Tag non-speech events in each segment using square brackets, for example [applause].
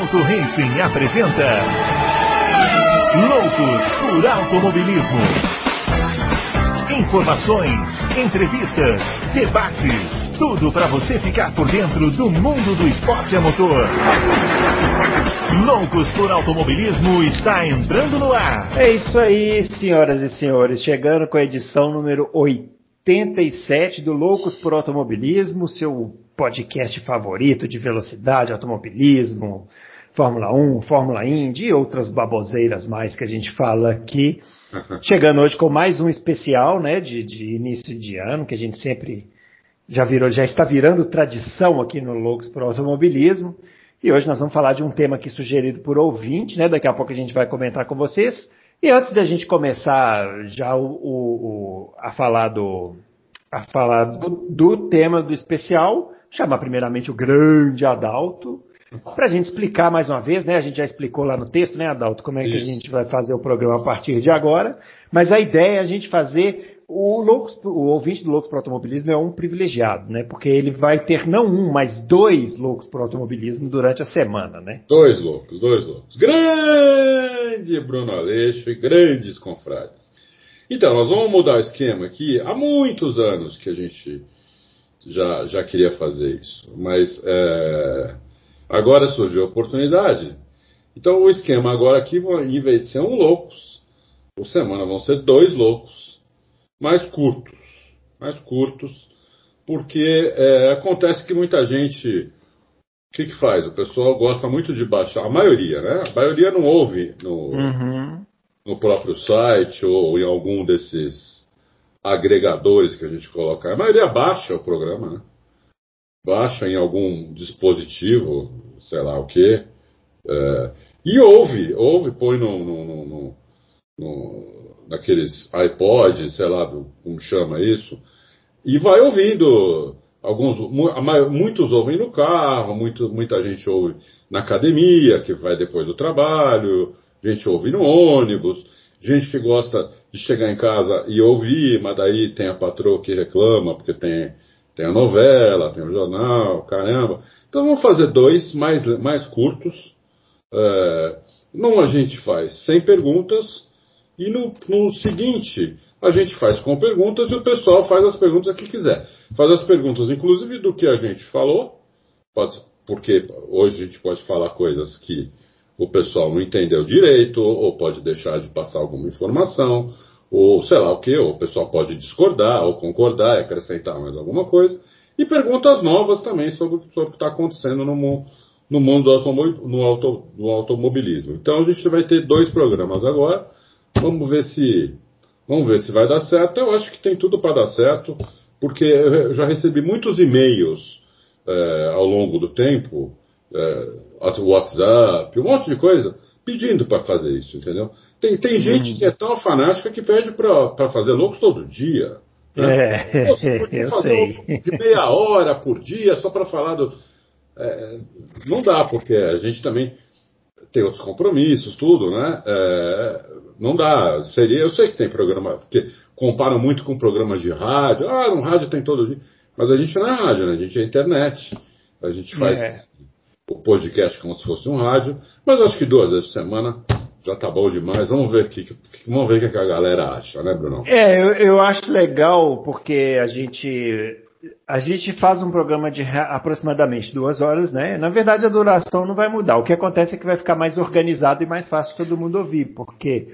Auto Racing apresenta Loucos por Automobilismo. Informações, entrevistas, debates, tudo para você ficar por dentro do mundo do esporte a motor. Loucos por Automobilismo está entrando no ar. É isso aí, senhoras e senhores, chegando com a edição número 87 do Loucos por Automobilismo, seu podcast favorito de velocidade, automobilismo, Fórmula 1, Fórmula Indy e outras baboseiras mais que a gente fala aqui. [laughs] Chegando hoje com mais um especial, né, de, de início de ano, que a gente sempre já virou, já está virando tradição aqui no Loucos por Automobilismo. E hoje nós vamos falar de um tema aqui sugerido por ouvinte, né? Daqui a pouco a gente vai comentar com vocês. E antes da gente começar já o, o, o a falar do a falar do, do tema do especial, chamar primeiramente o grande Adalto, para a gente explicar mais uma vez, né? A gente já explicou lá no texto, né, Adalto, como é Isso. que a gente vai fazer o programa a partir de agora. Mas a ideia é a gente fazer. O, Loucos, o ouvinte do Loucos para Automobilismo é um privilegiado, né? Porque ele vai ter não um, mas dois Loucos para Automobilismo durante a semana, né? Dois loucos, dois loucos. Grande Bruno Aleixo e grandes confrades. Então, nós vamos mudar o esquema aqui. Há muitos anos que a gente já, já queria fazer isso. Mas é, agora surgiu a oportunidade. Então o esquema agora aqui, em vez de ser um loucos, por semana vão ser dois loucos, mais curtos. Mais curtos, porque é, acontece que muita gente. O que, que faz? O pessoal gosta muito de baixar, a maioria, né? A maioria não ouve no, uhum. no próprio site ou em algum desses agregadores que a gente coloca. A maioria baixa o programa, né? Baixa em algum dispositivo, sei lá o que. É, e ouve, ouve, põe no, no, no, no, naqueles iPods, sei lá, do, como chama isso, e vai ouvindo. Alguns, muitos ouvem no carro, muito, muita gente ouve na academia, que vai depois do trabalho, gente ouve no ônibus, gente que gosta de chegar em casa e ouvir, mas daí tem a patroa que reclama, porque tem, tem a novela, tem o jornal, caramba. Então vamos fazer dois mais, mais curtos. É, a gente faz sem perguntas, e no, no seguinte a gente faz com perguntas e o pessoal faz as perguntas que quiser. Faz as perguntas, inclusive, do que a gente falou, pode, porque hoje a gente pode falar coisas que o pessoal não entendeu direito, ou pode deixar de passar alguma informação, ou sei lá o que, o pessoal pode discordar, ou concordar e acrescentar mais alguma coisa. E perguntas novas também sobre, sobre o que está acontecendo no, no mundo do, automob, no, auto, do automobilismo. Então a gente vai ter dois programas agora. Vamos ver se vamos ver se vai dar certo. Eu acho que tem tudo para dar certo, porque eu já recebi muitos e-mails é, ao longo do tempo é, WhatsApp, um monte de coisa, pedindo para fazer isso, entendeu? Tem, tem uhum. gente que é tão fanática que pede para fazer loucos todo dia. Né? É, [laughs] eu sei. De meia hora por dia só para falar do. É, não dá, porque a gente também tem outros compromissos, tudo, né? É, não dá. Seria, eu sei que tem programa, porque comparam muito com programas de rádio. Ah, no rádio tem todo dia. Mas a gente não é rádio, né? A gente é internet. A gente faz é o podcast como se fosse um rádio, mas acho que duas vezes por semana já tá bom demais. Vamos ver que, vamos ver o que a galera acha, né, Bruno? É, eu, eu acho legal porque a gente a gente faz um programa de aproximadamente duas horas, né? Na verdade, a duração não vai mudar. O que acontece é que vai ficar mais organizado e mais fácil todo mundo ouvir, porque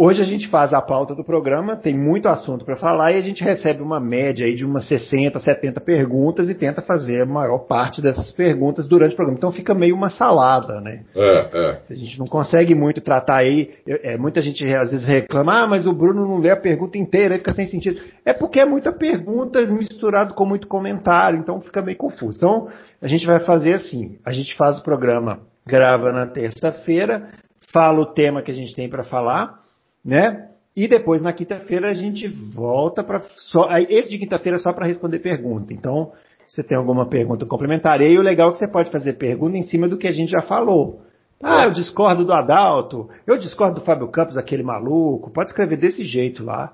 Hoje a gente faz a pauta do programa, tem muito assunto para falar e a gente recebe uma média aí de umas 60, 70 perguntas e tenta fazer a maior parte dessas perguntas durante o programa. Então fica meio uma salada, né? É, é. A gente não consegue muito tratar aí. É, muita gente às vezes reclama, ah, mas o Bruno não lê a pergunta inteira, aí fica sem sentido. É porque é muita pergunta misturado com muito comentário, então fica meio confuso. Então a gente vai fazer assim: a gente faz o programa, grava na terça-feira, fala o tema que a gente tem para falar né? E depois na quinta-feira a gente volta para só esse de quinta-feira é só para responder pergunta. Então, você tem alguma pergunta complementar, e o legal é que você pode fazer pergunta em cima do que a gente já falou. Ah, eu discordo do Adalto, eu discordo do Fábio Campos, aquele maluco. Pode escrever desse jeito lá.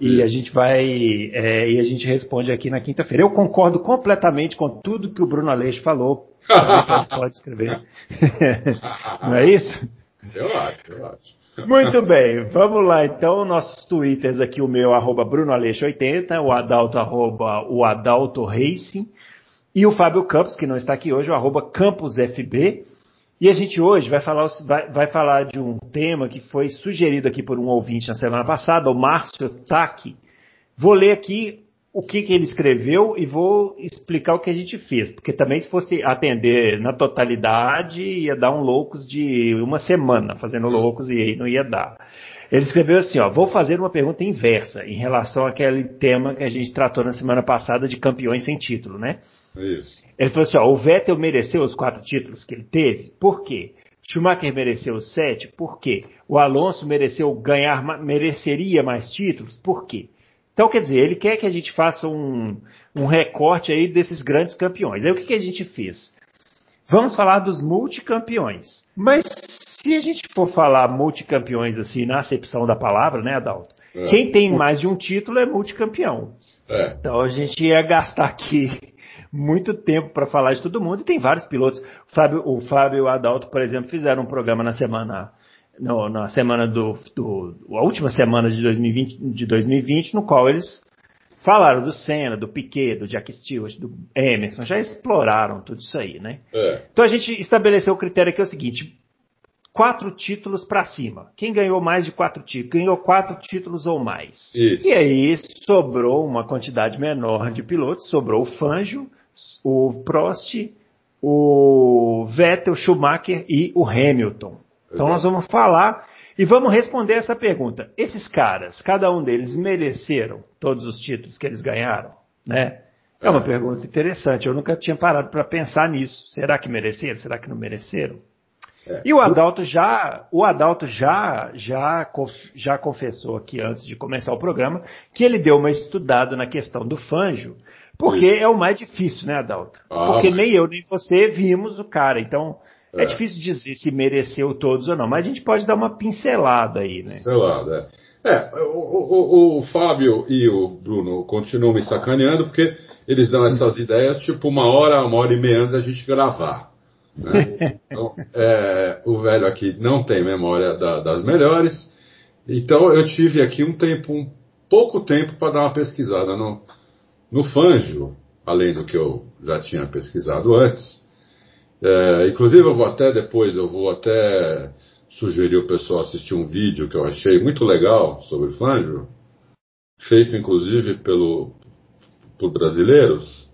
E a gente vai. É, e a gente responde aqui na quinta-feira. Eu concordo completamente com tudo que o Bruno Aleixo falou. [laughs] pode escrever. [laughs] [laughs] Não é isso? Eu acho, eu acho. Muito bem, vamos lá então, nossos twitters aqui, o meu, arroba brunoaleixo80, o Adalto, arroba o Adalto Racing, e o Fábio Campos, que não está aqui hoje, o arroba CampusFB. E a gente hoje vai falar, vai, vai, falar de um tema que foi sugerido aqui por um ouvinte na semana passada, o Márcio Taki. Vou ler aqui o que, que ele escreveu e vou explicar o que a gente fez, porque também se fosse atender na totalidade ia dar um loucos de uma semana fazendo loucos e aí não ia dar. Ele escreveu assim, ó, vou fazer uma pergunta inversa em relação àquele tema que a gente tratou na semana passada de campeões sem título, né? Isso. Ele falou assim, ó, o Vettel mereceu os quatro títulos que ele teve? Por quê? Schumacher mereceu os sete? Por quê? O Alonso mereceu ganhar, mereceria mais títulos? Por quê? Então, quer dizer, ele quer que a gente faça um, um recorte aí desses grandes campeões. Aí o que, que a gente fez? Vamos falar dos multicampeões. Mas se a gente for falar multicampeões assim, na acepção da palavra, né, Adalto? É. Quem tem mais de um título é multicampeão. É. Então a gente ia gastar aqui muito tempo para falar de todo mundo e tem vários pilotos. O Fábio, o Fábio e o Adalto, por exemplo, fizeram um programa na semana no, na semana do, do, a última semana de 2020, de 2020, no qual eles falaram do Senna, do Piquet, do Jack Stewart, do Emerson, já exploraram tudo isso aí, né? É. Então a gente estabeleceu o critério aqui é o seguinte: quatro títulos para cima. Quem ganhou mais de quatro títulos? Ganhou quatro títulos ou mais. Isso. E aí sobrou uma quantidade menor de pilotos, sobrou o Fangio, o Prost, o Vettel, Schumacher e o Hamilton. Então nós vamos falar e vamos responder essa pergunta. Esses caras, cada um deles mereceram todos os títulos que eles ganharam, né? É uma é. pergunta interessante. Eu nunca tinha parado para pensar nisso. Será que mereceram? Será que não mereceram? É. E o Adalto já, o Adalto já, já, já confessou aqui antes de começar o programa que ele deu uma estudada na questão do Fanjo, porque Sim. é o mais difícil, né, Adalto? Ah, porque mas... nem eu nem você vimos o cara. Então, é. é. difícil dizer se mereceu todos ou não, mas a gente pode dar uma pincelada aí, né? Pincelada, é. é o, o, o, Fábio e o Bruno continuam me sacaneando porque eles dão essas [laughs] ideias tipo uma hora, uma hora e meia antes da gente gravar. Né? [laughs] Então, é, o velho aqui não tem memória da, das melhores, então eu tive aqui um tempo, um pouco tempo para dar uma pesquisada no, no Fanjo, além do que eu já tinha pesquisado antes. É, inclusive eu vou até depois, eu vou até sugerir o pessoal assistir um vídeo que eu achei muito legal sobre Fangio, feito inclusive pelo, por brasileiros,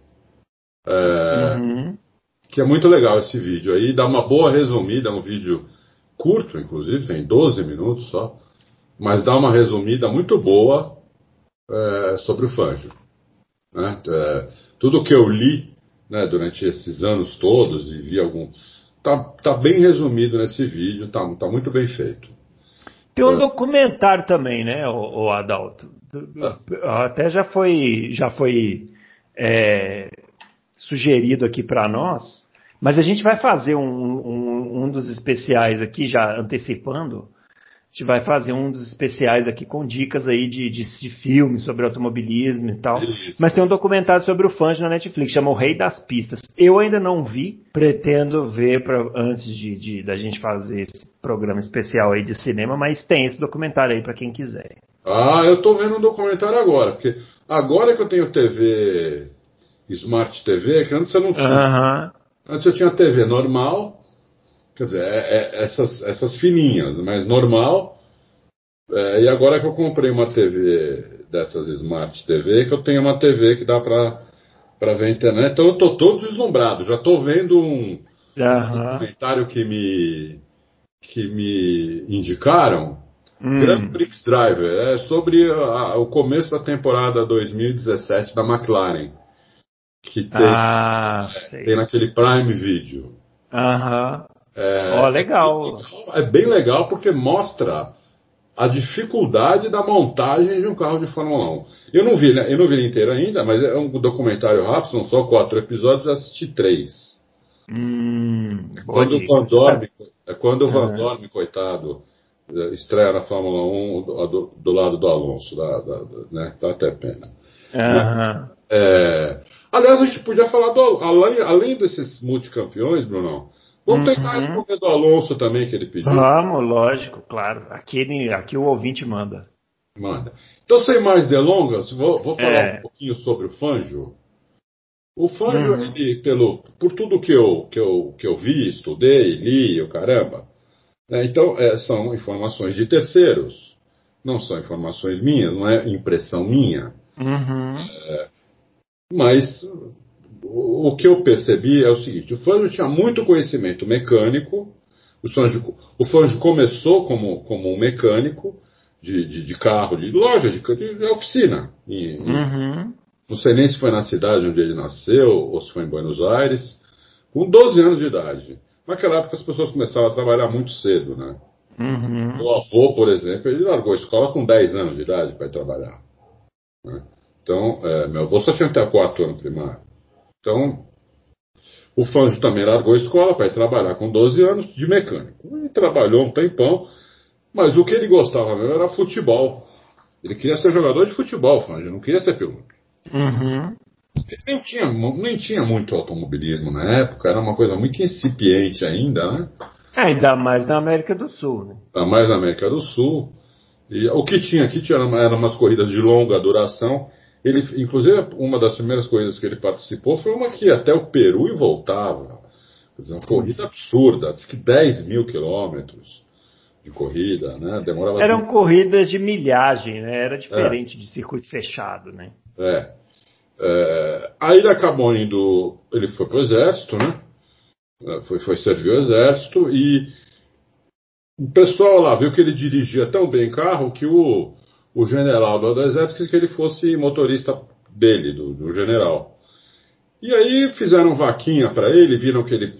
é, uhum. que é muito legal esse vídeo aí, dá uma boa resumida, é um vídeo curto inclusive, tem 12 minutos só, mas dá uma resumida muito boa é, sobre o Fangio. Né? É, tudo que eu li né, durante esses anos todos e vi algum. Tá, tá bem resumido nesse vídeo, tá, tá muito bem feito. Tem um é. documentário também, né, o, o Adalto? Ah. Até já foi, já foi é, sugerido aqui para nós, mas a gente vai fazer um, um, um dos especiais aqui, já antecipando, a gente vai fazer um dos especiais aqui com dicas aí de, de, de filmes sobre automobilismo e tal. Isso. Mas tem um documentário sobre o Fangio na Netflix, chama O Rei das Pistas. Eu ainda não vi, pretendo ver pra, antes de, de da gente fazer esse programa especial aí de cinema, mas tem esse documentário aí para quem quiser. Ah, eu tô vendo um documentário agora, porque agora que eu tenho TV Smart TV, que antes eu não tinha. Uh -huh. Antes eu tinha TV normal, Quer dizer, é, é, essas, essas fininhas, mas normal. É, e agora que eu comprei uma TV dessas Smart TV, que eu tenho uma TV que dá para ver a internet. Então eu tô todo deslumbrado. Já tô vendo um, uhum. comentário que me que me indicaram. Hum. Grand Prix Driver é sobre a, o começo da temporada 2017 da McLaren que tem, ah, é, tem naquele Prime Video. Aham. É, oh, legal. É bem legal porque mostra a dificuldade da montagem de um carro de Fórmula 1. Eu não vi, né? Eu não vi ele inteiro ainda, mas é um documentário rápido, são só quatro episódios, assisti três. Hum, é quando o Van Dorme, é quando o Van Dorme, coitado, estreia na Fórmula 1 do, do, do lado do Alonso, da, da, da, né? Dá até pena. Uhum. É, Aliás, a gente podia falar do. Além, além desses multicampeões, Brunão, vamos Uhum. tentar responder do Alonso também, que ele pediu. Vamos, lógico, claro. Aqui, aqui o ouvinte manda. Manda. Então, sem mais delongas, vou, vou falar É. um pouquinho sobre o Fanjo. O Fanjo, Uhum. ele, pelo, por tudo que eu, que, eu, que eu vi, estudei, li, o caramba, né, então é, são informações de terceiros, não são informações minhas, não é impressão minha, Uhum. mas o, que eu percebi é o seguinte: o Fanjo tinha muito conhecimento mecânico, o Fanjo, o Fanjo começou como, como um mecânico de, de, de carro, de loja, de, de oficina, em- Uhum. não sei nem se foi na cidade onde ele nasceu ou se foi em Buenos Aires, com 12 anos de idade. Naquela época as pessoas começavam a trabalhar muito cedo, né? Uhum. Meu avô, por exemplo, ele largou a escola com 10 anos de idade para ir trabalhar. né? Então, é, meu avô só tinha até o quarto ano primário. Então, o Fanjo também largou a escola para ir trabalhar com 12 anos de mecânico. E trabalhou um tempão, mas o que ele gostava mesmo era futebol. Ele queria ser jogador de futebol, Fanjo, não queria ser piloto. Uhum. Nem tinha, nem tinha muito automobilismo na época, era uma coisa muito incipiente ainda, né? É, Ainda mais na América do Sul, né? Ainda mais na América do Sul. E o que tinha aqui tinha, eram umas corridas de longa duração. Ele, inclusive, uma das primeiras corridas que ele participou foi uma que ia até o Peru e voltava. Quer dizer, uma corrida absurda, diz que 10 mil quilômetros de corrida, né? Demorava Eram corridas de milhagem, né? Era diferente de circuito fechado, né? É. É, aí ele acabou indo. Ele foi pro exército, né? É, Foi, foi servir o exército e o pessoal lá viu que ele dirigia tão bem carro que o, o general do, exército quis que ele fosse motorista dele, do, do general. E aí fizeram vaquinha para ele, viram que ele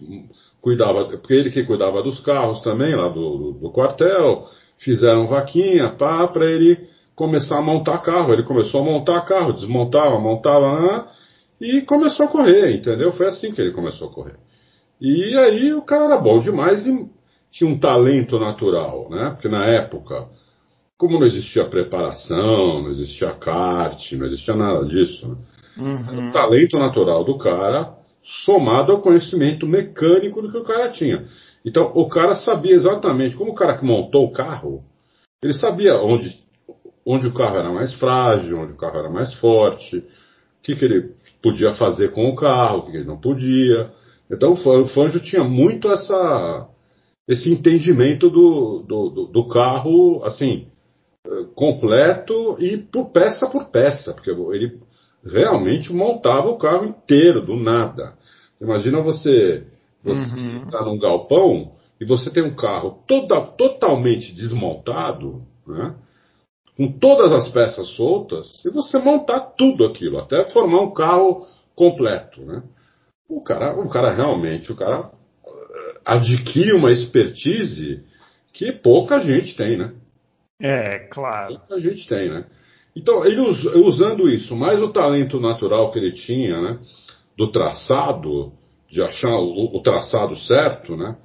cuidava, porque ele que cuidava dos carros também, lá do, do, do quartel, fizeram vaquinha para ele começar a montar carro. Ele começou a montar carro, desmontava, montava, e começou a correr, entendeu? Foi assim que ele começou a correr. E aí o cara era bom demais e tinha um talento natural, né? Porque na época, como não existia preparação, não existia kart, não existia nada disso, né? Uhum. o talento natural do cara somado ao conhecimento mecânico do que o cara tinha. Então, o cara sabia exatamente, como o cara que montou o carro, ele sabia onde, onde o carro era mais frágil, onde o carro era mais forte, o que, que ele podia fazer com o carro, o que, que ele não podia. Então, o Fan- o Fanjo tinha muito essa, esse entendimento do, do, do- do carro, assim, completo e por peça por peça, porque ele realmente montava o carro inteiro, do nada. Imagina você, você Uhum. entrar num galpão e você tem um carro toda, totalmente desmontado, né? com todas as peças soltas, e você montar tudo aquilo, até formar um carro completo. Né? O, cara, o cara realmente, o cara eh, adquire uma expertise que pouca gente tem, né? É, claro. Pouca gente tem, né? Então, ele us- usando isso, mais o talento natural que ele tinha, né? Do traçado, de achar o, o traçado certo, né?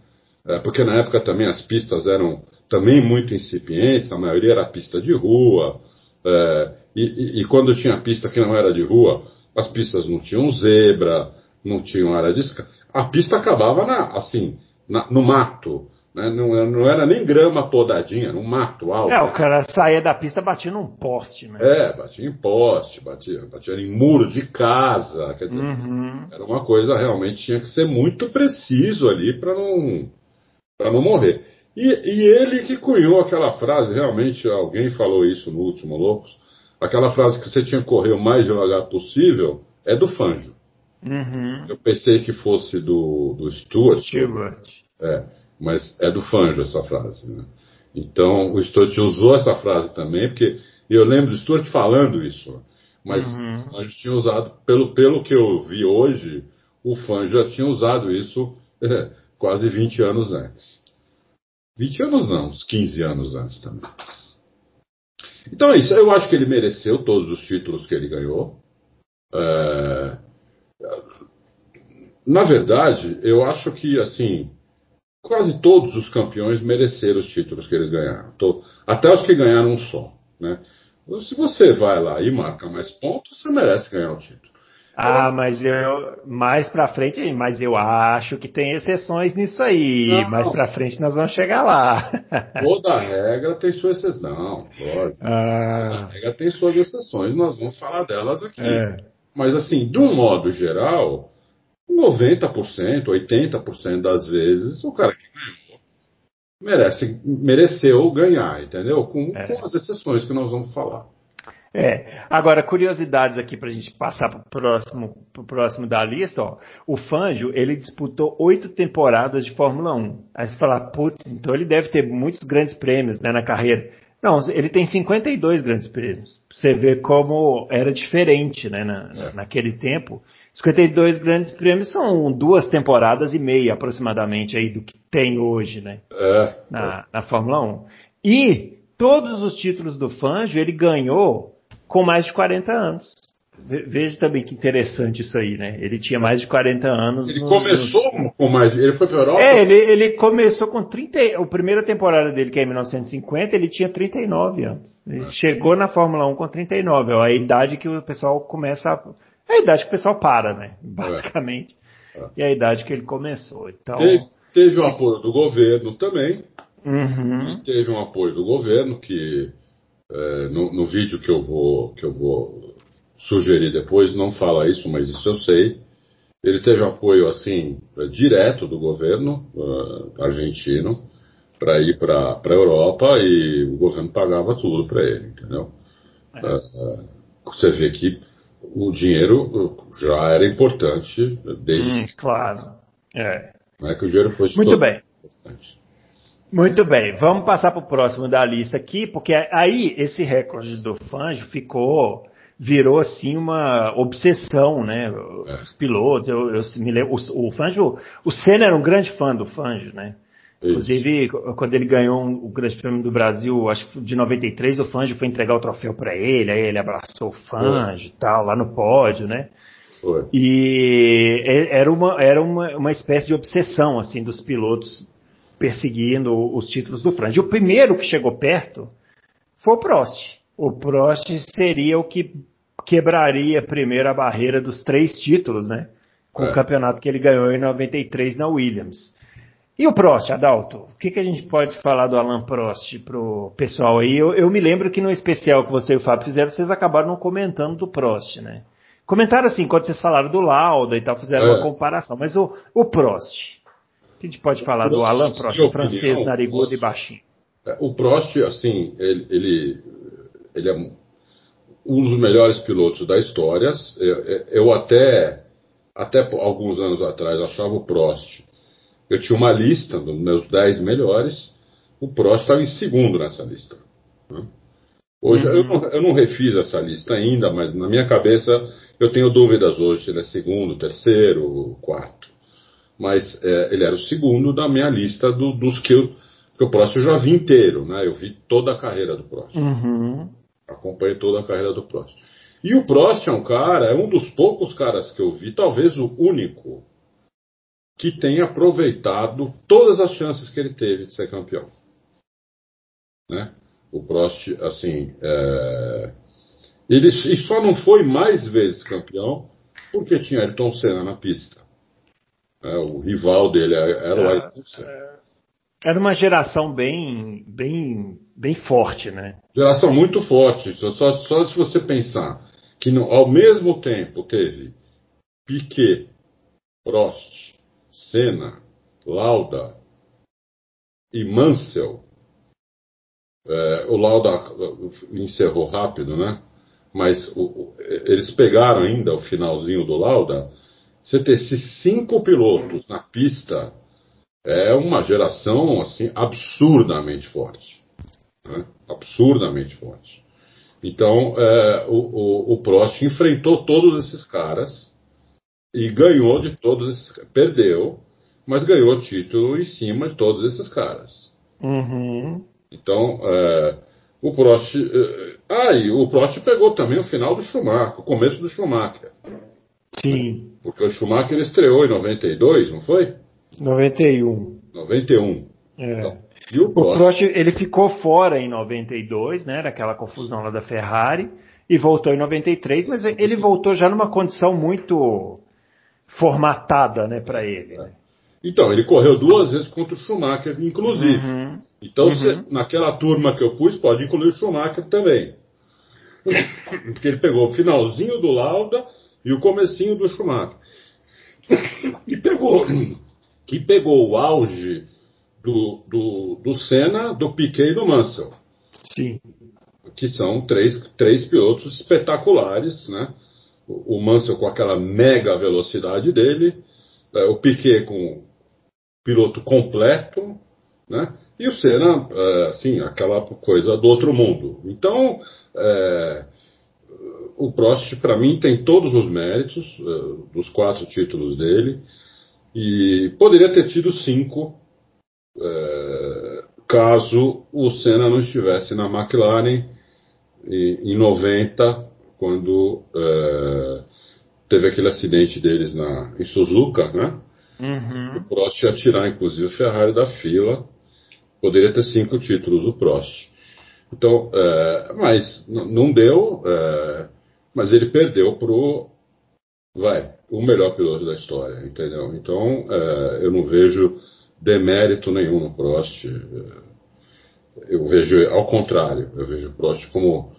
É, porque na época também as pistas eram também muito incipientes, a maioria era pista de rua, é, e, e- e quando tinha pista que não era de rua, as pistas não tinham zebra, não tinham área de esca... A pista acabava na, assim, na- no mato, né? não, era- não era nem grama podadinha, no mato alto. É, o cara saía da pista batendo um poste, né? É, batia em poste, batia, batia em muro de casa, quer dizer, Uhum. era uma coisa realmente tinha que ser muito preciso ali para não para não morrer. E, e ele que cunhou aquela frase, realmente alguém falou isso no último Loucos, aquela frase que você tinha que correr o mais devagar possível é do Fanjo. Uhum. Eu pensei que fosse do, do Stuart, Stewart. é, mas é do Fanjo essa frase. Né? Então o Stuart usou essa frase também, porque eu lembro do Stuart falando isso. Mas Uhum. o Fanjo tinha usado, pelo, pelo que eu vi hoje, o Fanjo já tinha usado isso é, quase 20 anos antes. 20 anos não, uns 15 anos antes também. Então é isso, eu acho que ele mereceu todos os títulos que ele ganhou. É, na verdade, eu acho que assim, quase todos os campeões mereceram os títulos que eles ganharam. Até os que ganharam um só. Né? Se você vai lá e marca mais pontos, você merece ganhar o título. Ah, mas eu mais para frente, mas eu acho que tem exceções nisso aí. Não, mais para frente nós vamos chegar lá. [laughs] Toda regra tem suas exceções. Não, lógico. Ah. Toda regra tem suas exceções, nós vamos falar delas aqui. É. Mas assim, de um modo geral, 90%, 80% das vezes, o cara que ganhou merece, mereceu ganhar, entendeu? Com, é. com as exceções que nós vamos falar. É. Agora, curiosidades aqui para a gente passar para o próximo, pro próximo da lista. Ó. O Fanjo, ele disputou oito temporadas de Fórmula 1. Aí você fala, putz, então ele deve ter muitos grandes prêmios né, na carreira. Não, ele tem 52 grandes prêmios. Você vê como era diferente né, na, é. naquele tempo. 52 grandes prêmios são duas temporadas e meia aproximadamente aí do que tem hoje, né? É. Na, na Fórmula 1. E todos os títulos do Fanjo ele ganhou com mais de 40 anos. Veja também que interessante isso aí, né? Ele tinha mais de 40 anos. Ele no, começou no... com mais. Ele foi para Europa? É, ele, ele começou com 30. A primeira temporada dele, que é em 1950, ele tinha 39 anos. Ele ah. chegou na Fórmula 1 com 39. É a idade que o pessoal começa a. É a idade que o pessoal para, né? Basicamente. É. É. E a idade que ele começou. Então... Teve, teve o apoio do governo também. Uhum. teve um apoio do governo que é, no, no, vídeo que eu vou que eu vou sugerir depois não fala isso, mas isso eu sei. Ele teve apoio assim direto do governo uh, argentino para ir para a Europa e o governo pagava tudo para ele, entendeu? É. Uh, você vê que o dinheiro já era importante desde. Hum, claro. É. Não é que o dinheiro fosse muito bem. Importante. Muito bem, vamos passar para o próximo da lista aqui, porque aí esse recorde do Fanjo ficou, virou assim uma obsessão, né? É. Os pilotos, eu, eu me lembro, o, o Fanjo, o Senna era um grande fã do Fanjo, né? Isso. Inclusive, quando ele ganhou o Grande Prêmio do Brasil, acho que de 93, o Fanjo foi entregar o troféu para ele, aí ele abraçou o Fanjo e tal, lá no pódio, né? Foi. E era uma, era uma, uma espécie de obsessão, assim, dos pilotos perseguindo os títulos do Franz. E o primeiro que chegou perto foi o Prost. O Prost seria o que quebraria primeiro a barreira dos três títulos, né? Com é. o campeonato que ele ganhou em 93 na Williams. E o Prost, Adalto? O que, que a gente pode falar do Alan Prost pro pessoal aí? Eu, eu me lembro que no especial que você e o Fábio fizeram, vocês acabaram não comentando do Prost, né? Comentaram assim, quando vocês falaram do Lauda e tal, fizeram é. uma comparação. Mas o, o Prost, que a gente pode falar do Alain Prost, o francês narigudo e baixinho? É, o Prost, assim, ele, ele, ele, é um dos melhores pilotos da história. Eu até, até alguns anos atrás achava o Prost. Eu tinha uma lista dos meus 10 melhores. O Prost estava em segundo nessa lista. Né? Hoje uhum. eu, não, eu não refiz essa lista ainda, mas na minha cabeça eu tenho dúvidas hoje se ele é segundo, terceiro, quarto mas é, ele era o segundo da minha lista do, dos que eu. Porque o Prost eu já vi inteiro, né? Eu vi toda a carreira do Prost. Uhum. Acompanhei toda a carreira do Prost. E o Prost é um cara, é um dos poucos caras que eu vi, talvez o único, que tem aproveitado todas as chances que ele teve de ser campeão. Né? O Prost, assim, é... ele e só não foi mais vezes campeão porque tinha Ayrton Senna na pista. É, o rival dele era o é, Ayrton Senna. É, era uma geração bem, bem, bem forte, né? Geração muito forte. Só, só se você pensar que no, ao mesmo tempo teve Piquet, Prost, Senna, Lauda e Mansell. É, o Lauda encerrou rápido, né? Mas o, eles pegaram ainda o finalzinho do Lauda você ter esses cinco pilotos na pista é uma geração assim absurdamente forte. Né? Absurdamente forte. Então, é, o, o, o Prost enfrentou todos esses caras e ganhou de todos esses Perdeu, mas ganhou título em cima de todos esses caras. Uhum. Então, é, o Prost. É, ah, e o Prost pegou também o final do Schumacher, o começo do Schumacher. Sim. Porque o Schumacher estreou em 92, não foi? 91. 91. É. Então, e o, Prost? o Prost, ele ficou fora em 92, né, daquela confusão lá da Ferrari, e voltou em 93, mas ele voltou já numa condição muito formatada, né, para ele. Né? Então, ele correu duas vezes contra o Schumacher, inclusive. Uhum. Então, uhum. Naquela turma que eu pus, pode incluir o Schumacher também. Porque ele pegou o finalzinho do Lauda e o comecinho do Schumacher. E pegou, e pegou o auge do, do, do Senna, do Piquet e do Mansell. Sim. Que são três, três pilotos espetaculares, né? O, Mansell com aquela mega velocidade dele, é, o Piquet com piloto completo, né? E o Senna, assim, aquela coisa do outro mundo. Então, é, o Prost, para mim, tem todos os méritos é, dos quatro títulos dele. E poderia ter tido cinco, é, caso o Senna não estivesse na McLaren em, em 90, quando é, teve aquele acidente deles na, em Suzuka, né? Uhum. O Prost ia tirar, inclusive, o Ferrari da fila. Poderia ter cinco títulos, o Prost. Então, é, mas não deu, é, mas ele perdeu pro, vai, o melhor piloto da história, entendeu? Então, é, eu não vejo demérito nenhum no Prost. Eu vejo ao contrário, eu vejo o Prost como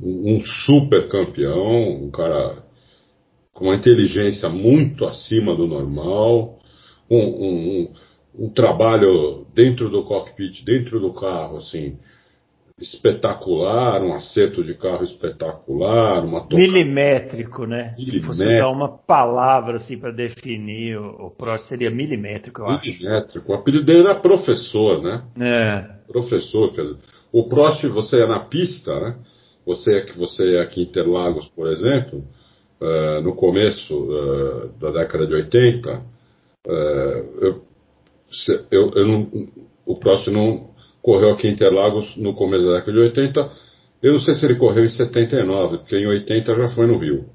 um super campeão, um cara com uma inteligência muito acima do normal, um, um, um, um trabalho dentro do cockpit, dentro do carro, assim, espetacular, um acerto de carro espetacular, uma toca... milimétrico, né? Milimétrico. Se fosse usar uma palavra assim para definir o, o Prost seria milimétrico, eu milimétrico. acho. Milimétrico. O apelido dele era professor, né? É. Professor, quer dizer, o Prost você é na pista, né? Você que você aqui em Interlagos, por exemplo, uh, no começo uh, da década de 80, uh, eh, eu, eu, eu não, o Prost não correu aqui em Interlagos no começo da década de 80. Eu não sei se ele correu em 79, porque em 80 já foi no Rio.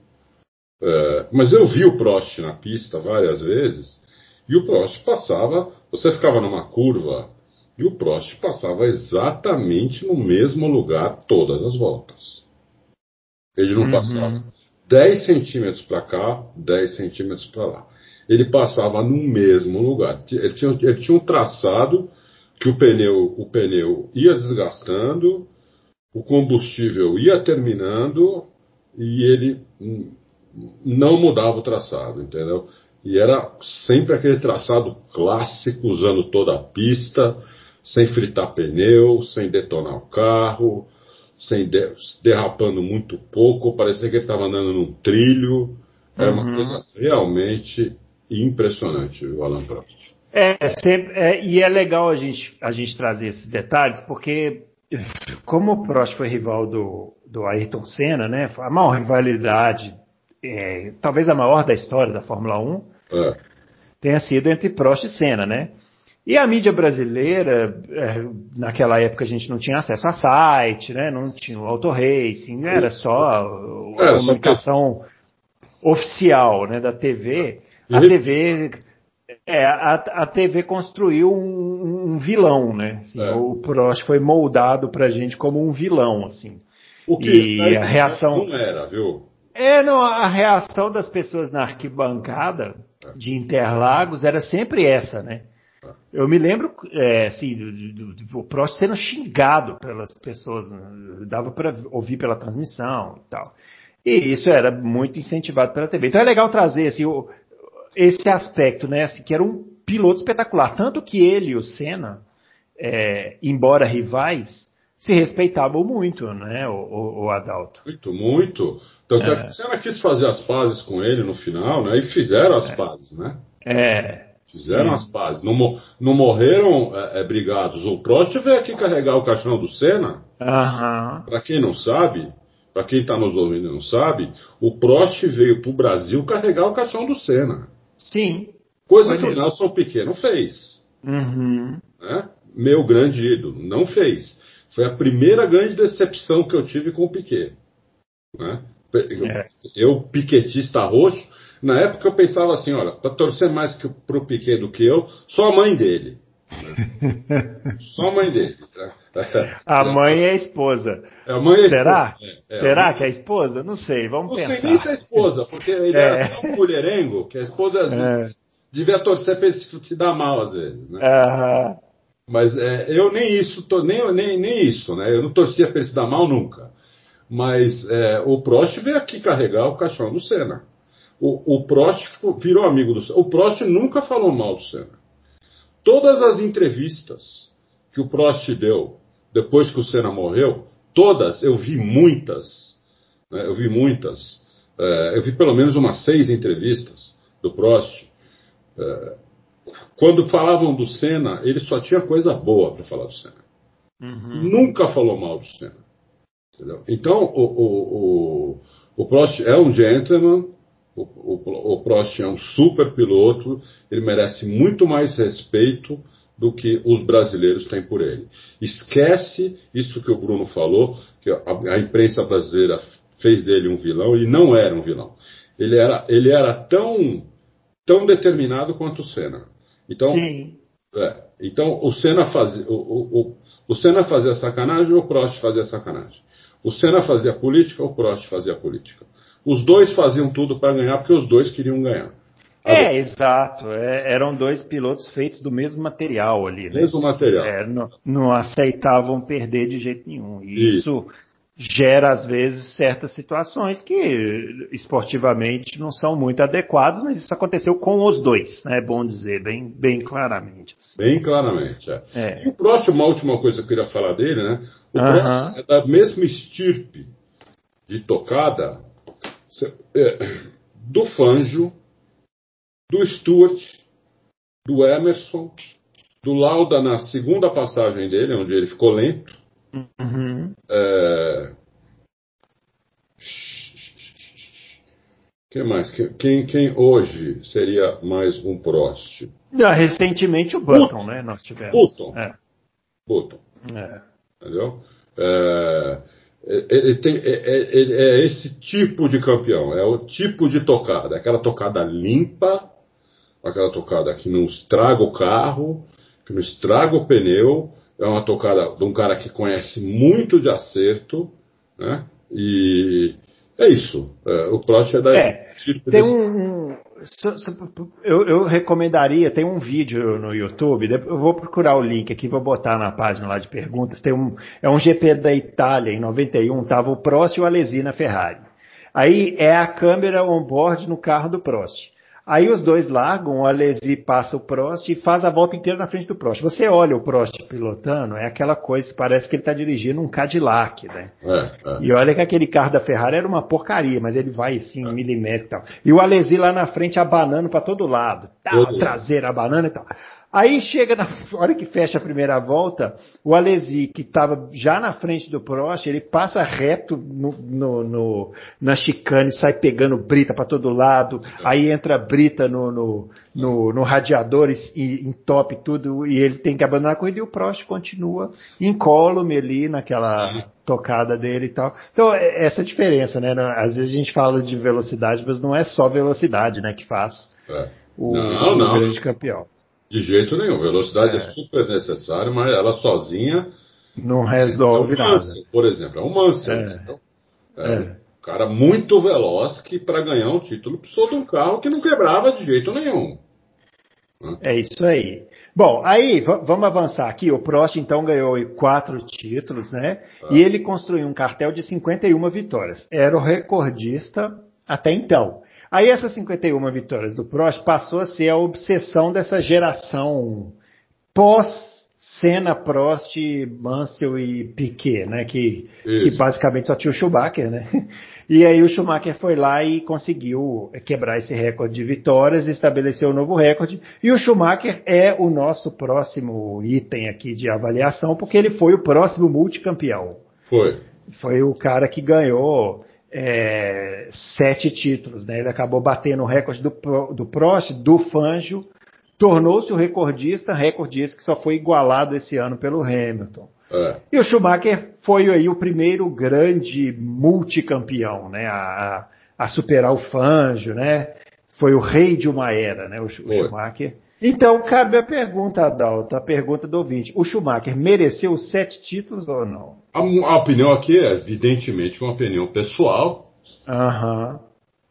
mas eu vi o Prost na pista várias vezes e o Prost passava, você ficava numa curva e o Prost passava exatamente no mesmo lugar todas as voltas. Ele não uhum. passava 10 centímetros para cá, 10 centímetros para lá. Ele passava no mesmo lugar. Ele tinha, ele tinha um traçado que o pneu, o pneu ia desgastando, o combustível ia terminando e ele não mudava o traçado, entendeu? E era sempre aquele traçado clássico, usando toda a pista, sem fritar pneu, sem detonar o carro, sem de, derrapando muito pouco, parecia que ele estava andando num trilho. Era uhum. uma coisa realmente impressionante o Alan Prost. É, sempre, é, e é legal a gente, a gente trazer esses detalhes, porque como o Prost foi rival do, do Ayrton Senna, né, a maior rivalidade, é, talvez a maior da história da Fórmula 1, é. tenha sido entre Prost e Senna, né? E a mídia brasileira, é, naquela época a gente não tinha acesso a site, né? não tinha o auto racing, era só a é, comunicação oficial né, da TV. A TV, é, a, a TV construiu um, um vilão, né? Assim, é. O Prost foi moldado pra gente como um vilão, assim. O que e a reação não era, viu? É, não, a reação das pessoas na arquibancada de Interlagos era sempre essa, né? Eu me lembro, é, assim, do, do, do, o Prost sendo xingado pelas pessoas, né? dava para ouvir pela transmissão e tal. E isso era muito incentivado pela TV. Então é legal trazer assim, o, esse aspecto, né, assim, que era um piloto espetacular. Tanto que ele e o Senna, é, embora rivais, se respeitavam muito, né, o, o, o Adalto. Muito, muito. Então, é. o Senna quis fazer as pazes com ele no final, né, e fizeram as é. pazes, né? É. Fizeram Sim. as pazes. Não, não morreram é, é, brigados. O Prost veio aqui carregar o caixão do Senna. Uhum. Para quem não sabe, para quem está nos ouvindo e não sabe, o Prost veio para o Brasil carregar o caixão do Senna. Sim. Coisa que o Nelson Piquet não fez. Uhum. Né? Meu grande ídolo, não fez. Foi a primeira grande decepção que eu tive com o Piquet. Né? É. Eu, piquetista roxo, na época eu pensava assim, olha, para torcer mais que pro Piquet do que eu, só a mãe dele. [laughs] Só a mãe dele. A mãe é a esposa. É, a mãe é Será? esposa. É, é, Será a que é a esposa? Não sei, vamos Não pensar. sei nem se é a esposa, porque ele É. [laughs] é tão mulherengo que a esposa É. devia torcer pra ele se, dar mal às vezes, né? Aham. Mas é, eu nem isso, to- nem, nem, nem isso, né? Eu não torcia pra ele se dar mal nunca. Mas é, o Prost veio aqui carregar o caixão do Senna. O, o Prost virou amigo do Senna. O Prost nunca falou mal do Senna. Todas as entrevistas que o Prost deu depois que o Senna morreu, todas, eu vi muitas, né? eu vi muitas, é, eu vi pelo menos umas seis entrevistas do Prost. É, quando falavam do Senna, ele só tinha coisa boa para falar do Senna. Uhum. Nunca falou mal do Senna. Entendeu? Então, o, o, o, o Prost é um gentleman, o, o, o Prost é um super piloto, ele merece muito mais respeito do que os brasileiros têm por ele. Esquece isso que o Bruno falou, que a, a imprensa brasileira fez dele um vilão, ele não era um vilão. Ele era, ele era tão, tão determinado quanto o Senna. Então, Sim. é, então o Senna fazia o, o, o, o Senna fazia sacanagem ou o Prost fazia sacanagem. O Senna fazia política ou o Prost fazia política. Os dois faziam tudo para ganhar porque os dois queriam ganhar. É, exato. É, eram dois pilotos feitos do mesmo material ali. Né? Mesmo material. É, não, não aceitavam perder de jeito nenhum. E Isso. gera, às vezes, certas situações que esportivamente não são muito adequadas, mas isso aconteceu com os dois, né? é bom dizer, bem, bem claramente. assim. Bem claramente. É. É. E o Prost, uma última coisa que eu queria falar dele, né? O Aham. Prost é da mesma estirpe de tocada do Fanjo, do Stuart, do Emerson, do Lauda na segunda passagem dele, onde ele ficou lento. Uhum. É... Quem mais? Quem, quem, hoje seria mais um Prost? Ah, recentemente o Button, né? Nós tivemos. Button. É, Button. é. Entendeu? É, ele tem, é, é- é esse tipo de campeão, é o tipo de tocada, aquela tocada limpa, aquela tocada que não estraga o carro, que não estraga o pneu, é uma tocada de um cara que conhece muito de acerto, né? E é isso. É, o Prost é da É, Tem um. um- eu, eu recomendaria, tem um vídeo no YouTube, eu vou procurar o link aqui, vou botar na página lá de perguntas. Tem um, é um GP da Itália, em 91, tava o Prost e o Alesi na Ferrari. Aí é a câmera on-board no carro do Prost. Aí os dois largam, o Alesi passa o Prost e faz a volta inteira na frente do Prost. Você olha o Prost pilotando, é aquela coisa, parece que ele está dirigindo um Cadillac, né? É, é. E olha que aquele carro da Ferrari era uma porcaria, mas ele vai assim, milímetro e tal. E o Alesi lá na frente abanando para todo lado. Tal, Todo traseira abanando e tal. Aí chega na [laughs] hora que fecha a primeira volta, o Alesi, que estava já na frente do Prost, ele passa reto no, no- no- na chicane, sai pegando brita para todo lado, aí entra brita no, no, no- no radiador e, e entope tudo, e ele tem que abandonar a corrida, e o Prost continua incólume ali naquela tocada dele e tal. Então, é- essa diferença, né? Às vezes a gente fala de velocidade, mas não é só velocidade, né, que faz é. o, Não, o não. grande campeão. De jeito nenhum. Velocidade é, É. super necessária, mas ela sozinha Não resolve é um nada. Por exemplo. É um Mansell. É. entendeu? É. É. um cara muito veloz que para ganhar um título precisou de um carro que não quebrava de jeito nenhum. É isso aí. Bom, aí vamos avançar aqui. O Prost então ganhou quatro títulos, né? E ele construiu um cartel de 51 vitórias. Era o recordista até então. Aí essas 51 vitórias do Prost passou a ser a obsessão dessa geração pós Senna, Prost, Mansell e Piquet, né? Que, que basicamente só tinha o Schumacher, né? [laughs] E aí o Schumacher foi lá e conseguiu quebrar esse recorde de vitórias, estabeleceu um novo recorde. E o Schumacher é o nosso próximo item aqui de avaliação, porque ele foi o próximo multicampeão. Foi. Foi o cara que ganhou é, sete títulos, né? Ele acabou batendo o recorde do, do Prost, do Fangio, tornou-se o recordista, recorde esse que só foi igualado esse ano pelo Hamilton. É. E o Schumacher foi aí o primeiro grande multicampeão, né? A, a- superar o Fangio, né? Foi o rei de uma era, né? O, o. Schumacher. Então cabe a pergunta, Adalto, a pergunta do ouvinte. O Schumacher mereceu os sete títulos ou não? A, a opinião aqui é evidentemente uma opinião pessoal. Aham.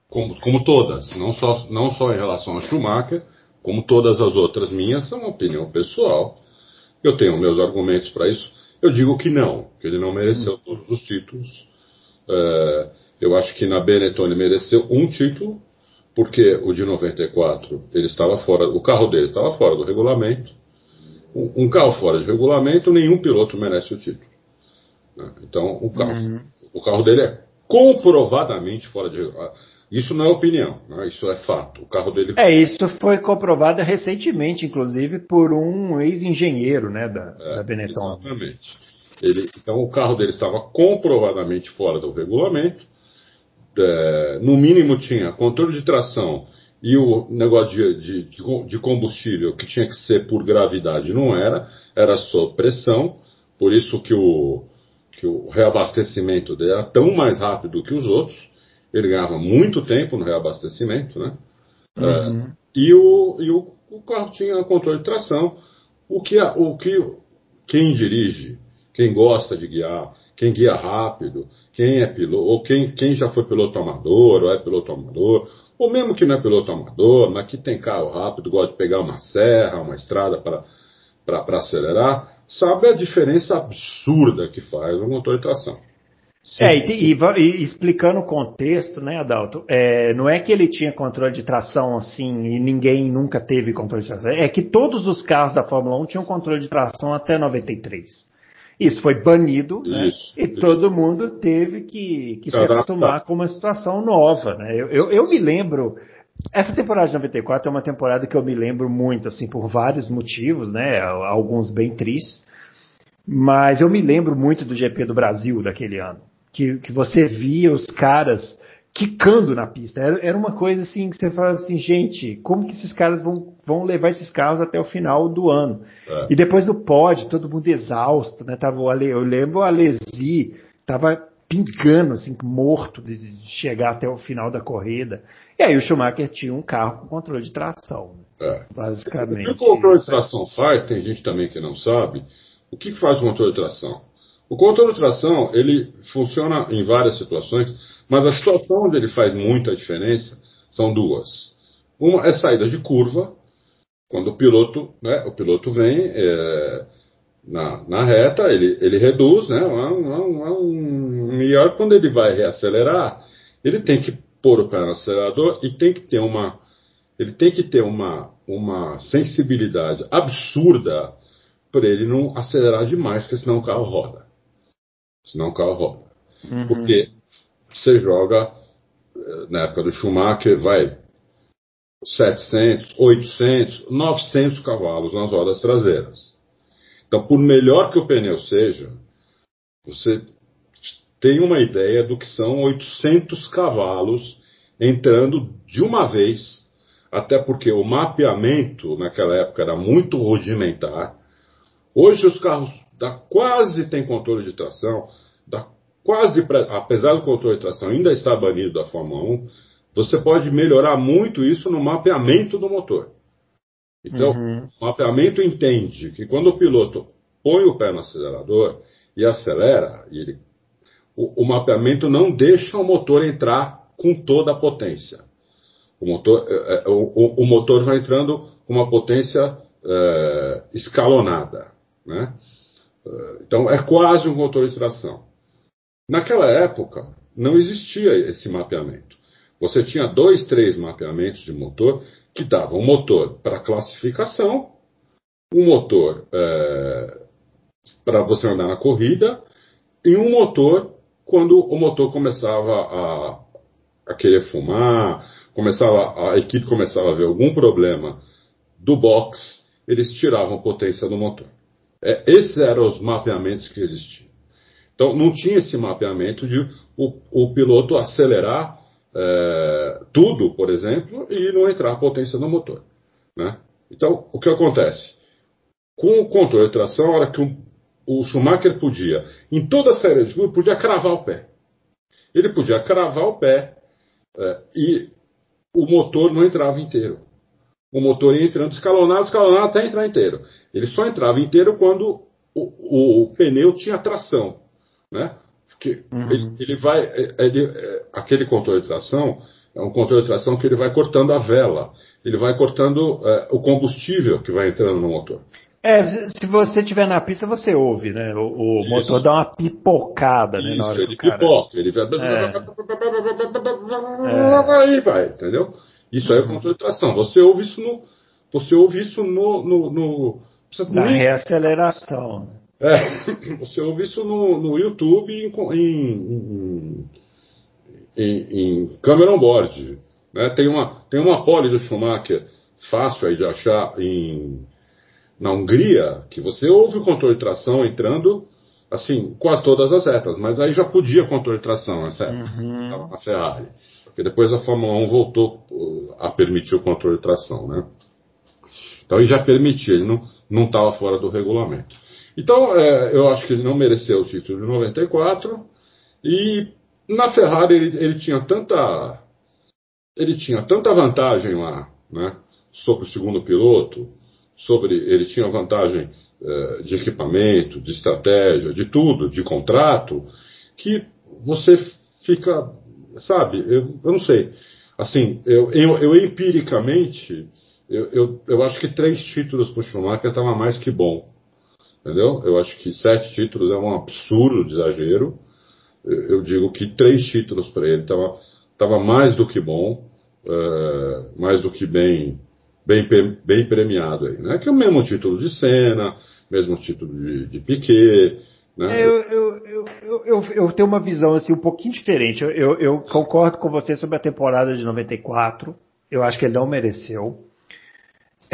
Como, como todas, não só, não só em relação ao Schumacher, como todas as outras minhas, são uma opinião pessoal. Eu tenho meus argumentos para isso. Eu digo que não, que ele não mereceu todos os títulos. É, eu acho que na Benetton ele mereceu um título, porque o de 94 ele estava fora, o carro dele estava fora do regulamento. Um, um carro fora de regulamento, nenhum piloto merece o título. Né? Então o carro, uhum. o carro dele é comprovadamente fora de regulamento. Isso não é opinião, né? isso é fato. O carro dele. É, isso foi comprovado recentemente, inclusive, por um ex-engenheiro né, da, é, da Benetton. Exatamente. Ele, então, o carro dele estava comprovadamente fora do regulamento. É, no mínimo, tinha controle de tração e o negócio de, de, de, combustível que tinha que ser por gravidade não era, era só pressão. Por isso que o, que o reabastecimento dele era tão mais rápido que os outros ele ganhava muito tempo no reabastecimento, né? Uhum. É, e o, e o, o, carro tinha controle de tração, o que, o que quem dirige, quem gosta de guiar, quem guia rápido, quem é piloto, ou quem, quem já foi piloto amador, ou é piloto amador, ou mesmo que não é piloto amador, mas que tem carro rápido, gosta de pegar uma serra, uma estrada para acelerar, sabe a diferença absurda que faz o motor de tração. É, e, e, e, explicando o contexto, né, Adalto, é, não é que ele tinha controle de tração assim e ninguém nunca teve controle de tração, é que todos os carros da Fórmula 1 tinham controle de tração até 93. Isso foi banido né, isso, e isso. todo mundo teve que, que se acostumar com uma situação nova. Né? Eu, eu, eu me lembro, essa temporada de 94 é uma temporada que eu me lembro muito, assim, por vários motivos, né, alguns bem tristes, mas eu me lembro muito do GP do Brasil daquele ano que, que você via os caras quicando na pista. Era, era uma coisa assim que você fala assim, gente, como que esses caras vão, vão levar esses carros até o final do ano? É. E depois do pódio, todo mundo exausto, né? Tava eu lembro o Alesi, tava pingando, assim, morto de, de, chegar até o final da corrida. E aí o Schumacher tinha um carro com controle de tração. É. Basicamente. O que o controle de tração faz, tem gente também que não sabe, o que faz o controle de tração? O controle de tração, ele funciona em várias situações, mas a situação onde ele faz muita diferença são duas. Uma é saída de curva, quando o piloto, né, o piloto vem é, na, na, reta, ele, ele reduz, né, um, melhor quando ele vai reacelerar, ele tem que pôr o pé no acelerador e tem que ter uma, ele tem que ter uma, uma sensibilidade absurda para ele não acelerar demais, porque senão o carro roda senão o carro roda. Uhum. Porque você joga, eh, na época do Schumacher, vai 700, 800, 900 cavalos nas rodas traseiras. Então, por melhor que o pneu seja, você tem uma ideia do que são 800 cavalos entrando de uma vez, até porque o mapeamento naquela época era muito rudimentar. Hoje os carros dá, quase tem controle de tração, dá quase, pra, apesar do controle de tração ainda estar banido da Fórmula 1, você pode melhorar muito isso no mapeamento do motor. Então, uhum. o mapeamento entende que quando o piloto põe o pé no acelerador e acelera, e ele, o, o, mapeamento não deixa o motor entrar com toda a potência. O motor, é, é o, o, motor vai entrando com uma potência é, escalonada. Né? Então é quase um controle de tração. Naquela época não existia esse mapeamento. Você tinha dois, três mapeamentos de motor que davam um motor para classificação, um motor é, para você andar na corrida e um motor quando o motor começava a, a querer fumar, começava a equipe começava a ver algum problema do box, eles tiravam potência do motor. É, esses eram os mapeamentos que existiam. Então, não tinha esse mapeamento de o, o piloto acelerar é, tudo, por exemplo, e não entrar a potência no motor. Né? Então, o que acontece? Com o controle de tração, a hora que o, Schumacher podia, em toda a série de curva, podia cravar o pé. Ele podia cravar o pé é, e o motor não entrava inteiro. o motor ia entrando escalonado, escalonado até entrar inteiro. Ele só entrava inteiro quando o, o, o pneu tinha tração, né? Porque uhum. ele, ele, vai, é, ele, é, aquele controle de tração é um controle de tração que ele vai cortando a vela, ele vai cortando é, o combustível que vai entrando no motor. É, se você estiver na pista, você ouve, né? O, o motor dá uma pipocada, né? na hora ele cara... pipoca, ele vai. É. Aí vai, entendeu? Isso aí é o controle de tração. Você ouve isso no. Você ouve isso no. no, no na reaceleração. É, [coughs] você ouve isso no, no YouTube em, em, em, em câmera on-board. Né? Tem, uma, tem uma pole do Schumacher fácil aí de achar em na Hungria, que você ouve o controle de tração entrando, assim, quase todas as retas, mas aí já podia controle de tração, essa época, uhum. na Ferrari. Porque depois a Fórmula 1 voltou uh, a permitir o controle de tração, né? Então ele já permitia, ele não estava fora do regulamento. Então é, eu acho que ele não mereceu o título de 94 e na Ferrari ele, ele tinha tanta ele tinha tanta vantagem lá, né, sobre o segundo piloto, sobre ele tinha vantagem eh, de equipamento, de estratégia, de tudo, de contrato, que você fica, sabe, eu, eu não sei. Assim, eu, eu, eu empiricamente, eu, eu, eu, acho que três títulos para Schumacher estava mais que bom. Entendeu? Eu acho que sete títulos é um absurdo exagero. Eu, eu digo que três títulos para ele estava tava mais do que bom, uh, mais do que bem bem, bem premiado aí, né? Que é o mesmo título de Senna, mesmo título de, de Piquet, né? É, eu, eu, eu, eu, tenho uma visão assim um pouquinho diferente. Eu, eu, concordo com você sobre a temporada de 94. Eu acho que ele não mereceu.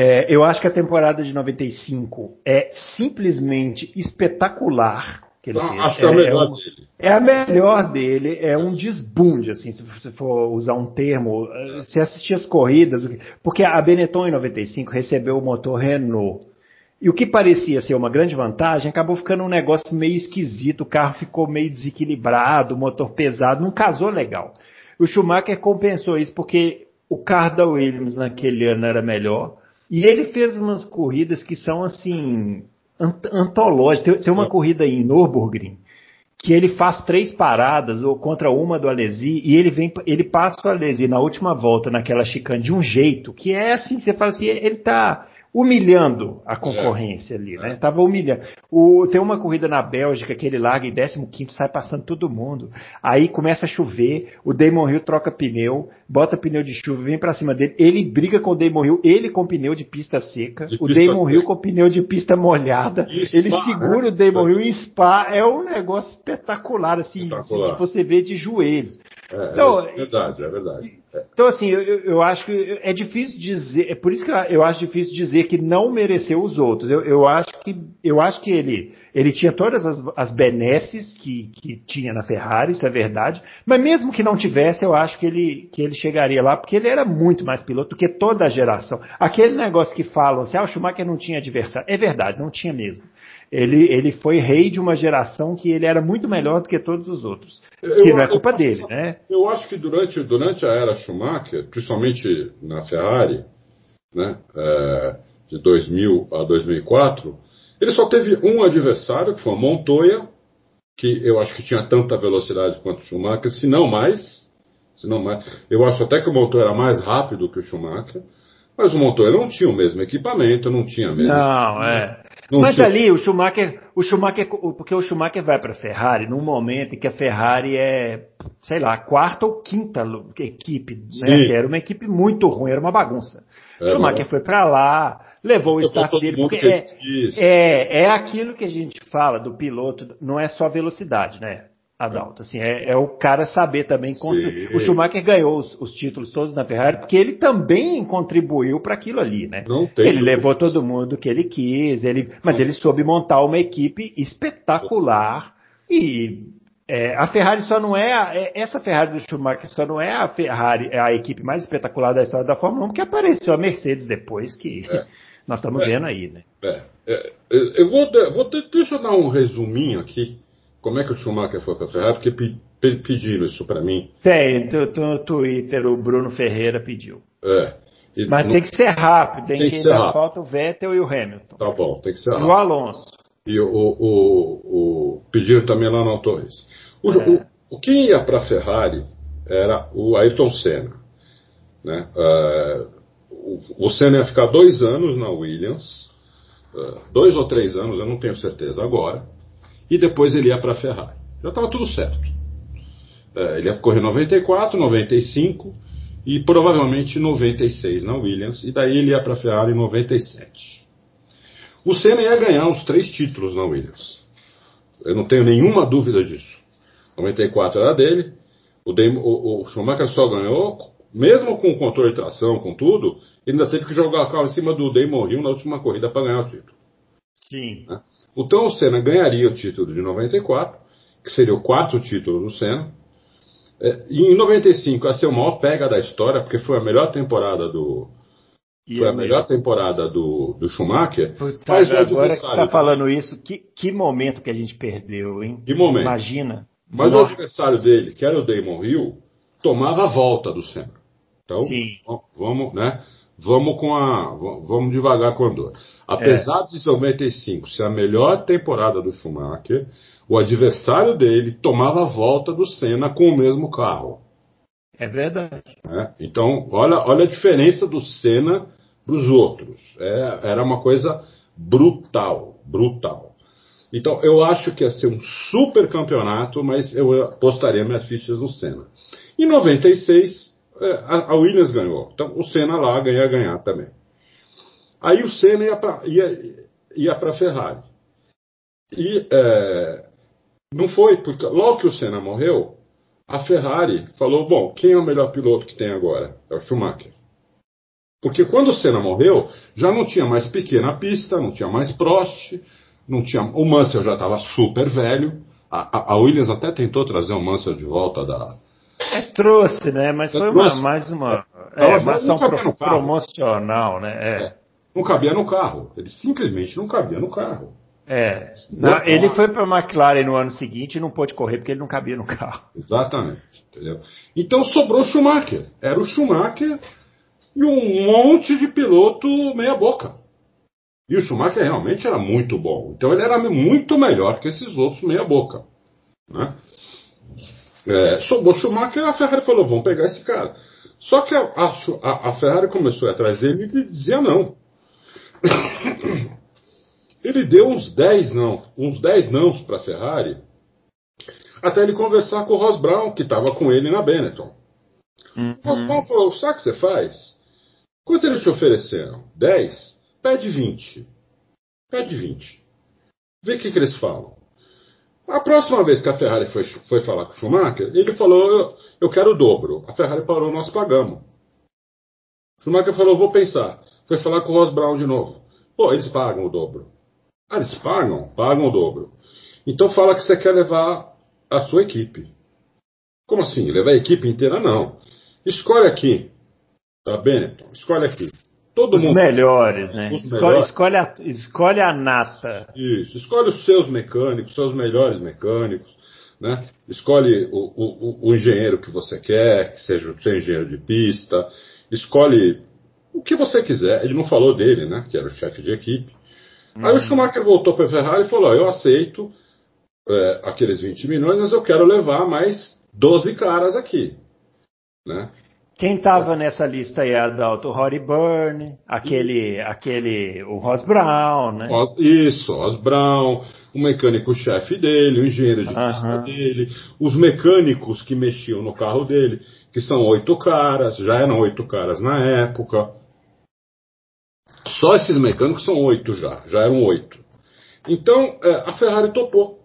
É, eu acho que a temporada de 95 é simplesmente espetacular que ele ah, fez. É, a melhor é, um, dele. É a melhor dele, é um desbunde, assim, se você for usar um termo. Se assistir as corridas, porque a Benetton em 95 recebeu o motor Renault. E o que parecia ser uma grande vantagem acabou ficando um negócio meio esquisito, o carro ficou meio desequilibrado, o motor pesado, não casou legal. O Schumacher compensou isso porque o carro da Williams naquele ano era melhor. E ele fez umas corridas que são assim antológica. Tem, tem uma corrida em Nürburgring que ele faz três paradas ou contra uma do Alesi e ele vem, ele passa o Alesi na última volta naquela chicane de um jeito que é assim, você fala assim, ele tá humilhando a concorrência é. ali, né? É. Tava humilhando. O, tem uma corrida na Bélgica que ele larga em 15 sai passando todo mundo. Aí começa a chover, o Damon Hill troca pneu, bota pneu de chuva, vem para cima dele, ele briga com o Damon Hill, ele com pneu de pista seca, de o pista Damon seca. Hill com pneu de pista molhada, ele segura o Damon Hill em spa, é um negócio espetacular, assim, espetacular. que você vê de joelhos. É, então, é verdade, é verdade. Então, assim, eu, eu, acho que é difícil dizer, é por isso que eu acho difícil dizer que não mereceu os outros. Eu, eu acho que, eu acho que ele, ele tinha todas as, as benesses que, que tinha na Ferrari, isso é verdade, mas mesmo que não tivesse, eu acho que ele, que ele chegaria lá, porque ele era muito mais piloto do que toda a geração. Aquele negócio que falam assim, ah, o Schumacher não tinha adversário. É verdade, não tinha mesmo ele, ele foi rei de uma geração que ele era muito melhor do que todos os outros. Eu, que não é culpa eu, dele, né? Eu acho que durante, durante a era Schumacher, principalmente na Ferrari, né, é, de 2000 a 2004, ele só teve um adversário, que foi o Montoya, que eu acho que tinha tanta velocidade quanto o Schumacher, se não mais. Se não mais. Eu acho até que o Montoya era mais rápido que o Schumacher. Mas o Montoya não tinha o mesmo equipamento, não tinha mesmo. Não, é. Não Mas ali o Schumacher, o Schumacher, porque o Schumacher vai para a Ferrari num momento em que a Ferrari é, sei lá, quarta ou quinta equipe, né? Era uma equipe muito ruim, era uma bagunça. É, Schumacher foi para lá, levou o staff dele, porque é, é, é aquilo que a gente fala do piloto, não é só velocidade, né? Adalto. Assim, é, é, o cara saber também construir. Sim. O Schumacher ganhou os, os, títulos todos na Ferrari porque ele também contribuiu para aquilo ali, né? ele levou todo mundo que ele quis, ele, mas ele soube montar uma equipe espetacular e é, a Ferrari só não é, a, é, essa Ferrari do Schumacher só não é a Ferrari, é a equipe mais espetacular da história da Fórmula 1 porque apareceu a Mercedes depois que é. [laughs] nós estamos vendo aí, né? É, é, eu vou, vou deixa eu dar um resuminho aqui como é que o Schumacher foi para a Ferrari? Porque pe, pediram isso para mim. Tem, no Twitter o Bruno Ferreira pediu. É. E Mas não... tem que ser rápido, tem, tem que, que ser rápido. falta o Vettel e o Hamilton. Tá bom, tem que ser rápido. E o Alonso. E o, o, o, o pediram também lá no Torres. O, é. o, o que ia para a Ferrari era o Ayrton Senna. Né? Uh, o, o Senna ia ficar dois anos na Williams, uh, dois ou três anos, eu não tenho certeza agora, e depois ele ia para a Ferrari. Já estava tudo certo. Uh, ele ia correr 94, 95 e provavelmente 96 na Williams, e daí ele ia para a Ferrari em 97. O Senna ia ganhar os três títulos na Williams. Eu não tenho nenhuma dúvida disso. 94 era dele, o, o, o Schumacher só ganhou, mesmo com o controle de tração, com tudo, ele ainda teve que jogar o carro em cima do Damon Hill na última corrida para ganhar o título. Sim. Né? Então o Senna ganharia o título de 94, que seria o quarto título do Senna, é, e em 95 ia ser o maior pega da história, porque foi a melhor temporada do. E foi a melhor temporada do, do Schumacher. Putz, mas agora que você está falando isso, que, que momento que a gente perdeu, hein? Que momento. Imagina. Mas Nossa. o adversário dele, que era o Damon Hill, tomava a volta do Senna. Então, Sim. vamos, né? Vamos com a. Vamos devagar com a dor. Apesar é. de 95 ser a melhor temporada do Schumacher, o adversário dele tomava a volta do Senna com o mesmo carro. É verdade. É, então, olha, olha a diferença do Senna para os outros. É, era uma coisa brutal, brutal. Então, eu acho que ia ser um super campeonato, mas eu apostaria minhas fichas no Senna. Em 96, é, a Williams ganhou. Então, o Senna lá ganha ganhar também. Aí o Senna ia para ia, ia a Ferrari. E é, não foi, porque logo que o Senna morreu, a Ferrari falou: bom, quem é o melhor piloto que tem agora? É o Schumacher. Porque quando o Senna morreu, já não tinha mais pequena pista, não tinha mais Prost, não tinha. O Mansell já estava super velho. A, a, Williams até tentou trazer o Mansell de volta da. É, [laughs] trouxe, né? Mas foi uma, mais uma. É, uma ação pro, promocional, né? É. é. Não cabia no carro. Ele simplesmente não cabia no carro. É. Não, ele foi para a McLaren no ano seguinte e não pôde correr porque ele não cabia no carro. Exatamente. Entendeu? Então sobrou Schumacher. Era o Schumacher e um monte de piloto meia-boca. E o Schumacher realmente era muito bom. Então ele era muito melhor que esses outros meia-boca. Né? É, sobrou Schumacher e a Ferrari falou: vamos pegar esse cara. Só que a, a, a Ferrari começou a ir atrás dele e ele dizia não. [coughs] Ele deu uns 10 não, uns 10 nãos para a Ferrari, até ele conversar com o Ross Brown, que estava com ele na Benetton. Uhum. O Ross Brown falou: sabe o que você faz? Quanto eles te ofereceram? 10? Pede 20. Pede 20. Vê o que, que eles falam. A próxima vez que a Ferrari foi, foi falar com o Schumacher, ele falou: eu, eu quero o dobro. A Ferrari parou, nós pagamos. Schumacher falou: vou pensar. Foi falar com o Ross Brown de novo. Pô, eles pagam o dobro. Ah, eles pagam? Pagam o dobro. Então fala que você quer levar a sua equipe. Como assim? Levar a equipe inteira? Não. Escolhe aqui. Tá, Benetton? Escolhe aqui. Todo os mundo. melhores, né? Os escolhe, melhores. Escolhe, a, escolhe a nata. Isso. Escolhe os seus mecânicos, seus melhores mecânicos. Né? Escolhe o, o, o engenheiro que você quer, que seja o seu engenheiro de pista. Escolhe o que você quiser. Ele não falou dele, né? Que era o chefe de equipe. Hum. Aí o Schumacher voltou para a Ferrari e falou: Eu aceito é, aqueles 20 milhões, mas eu quero levar mais 12 caras aqui. Né? Quem estava nessa lista aí, Adalto? O Rory Byrne, aquele, aquele, o Ross Brown, né? Isso, Ross Brown, o mecânico-chefe dele, o engenheiro de pista dele, os mecânicos que mexiam no carro dele, que são oito caras, já eram oito caras na época. Só esses mecânicos são oito já, já eram oito. Então é, a Ferrari topou.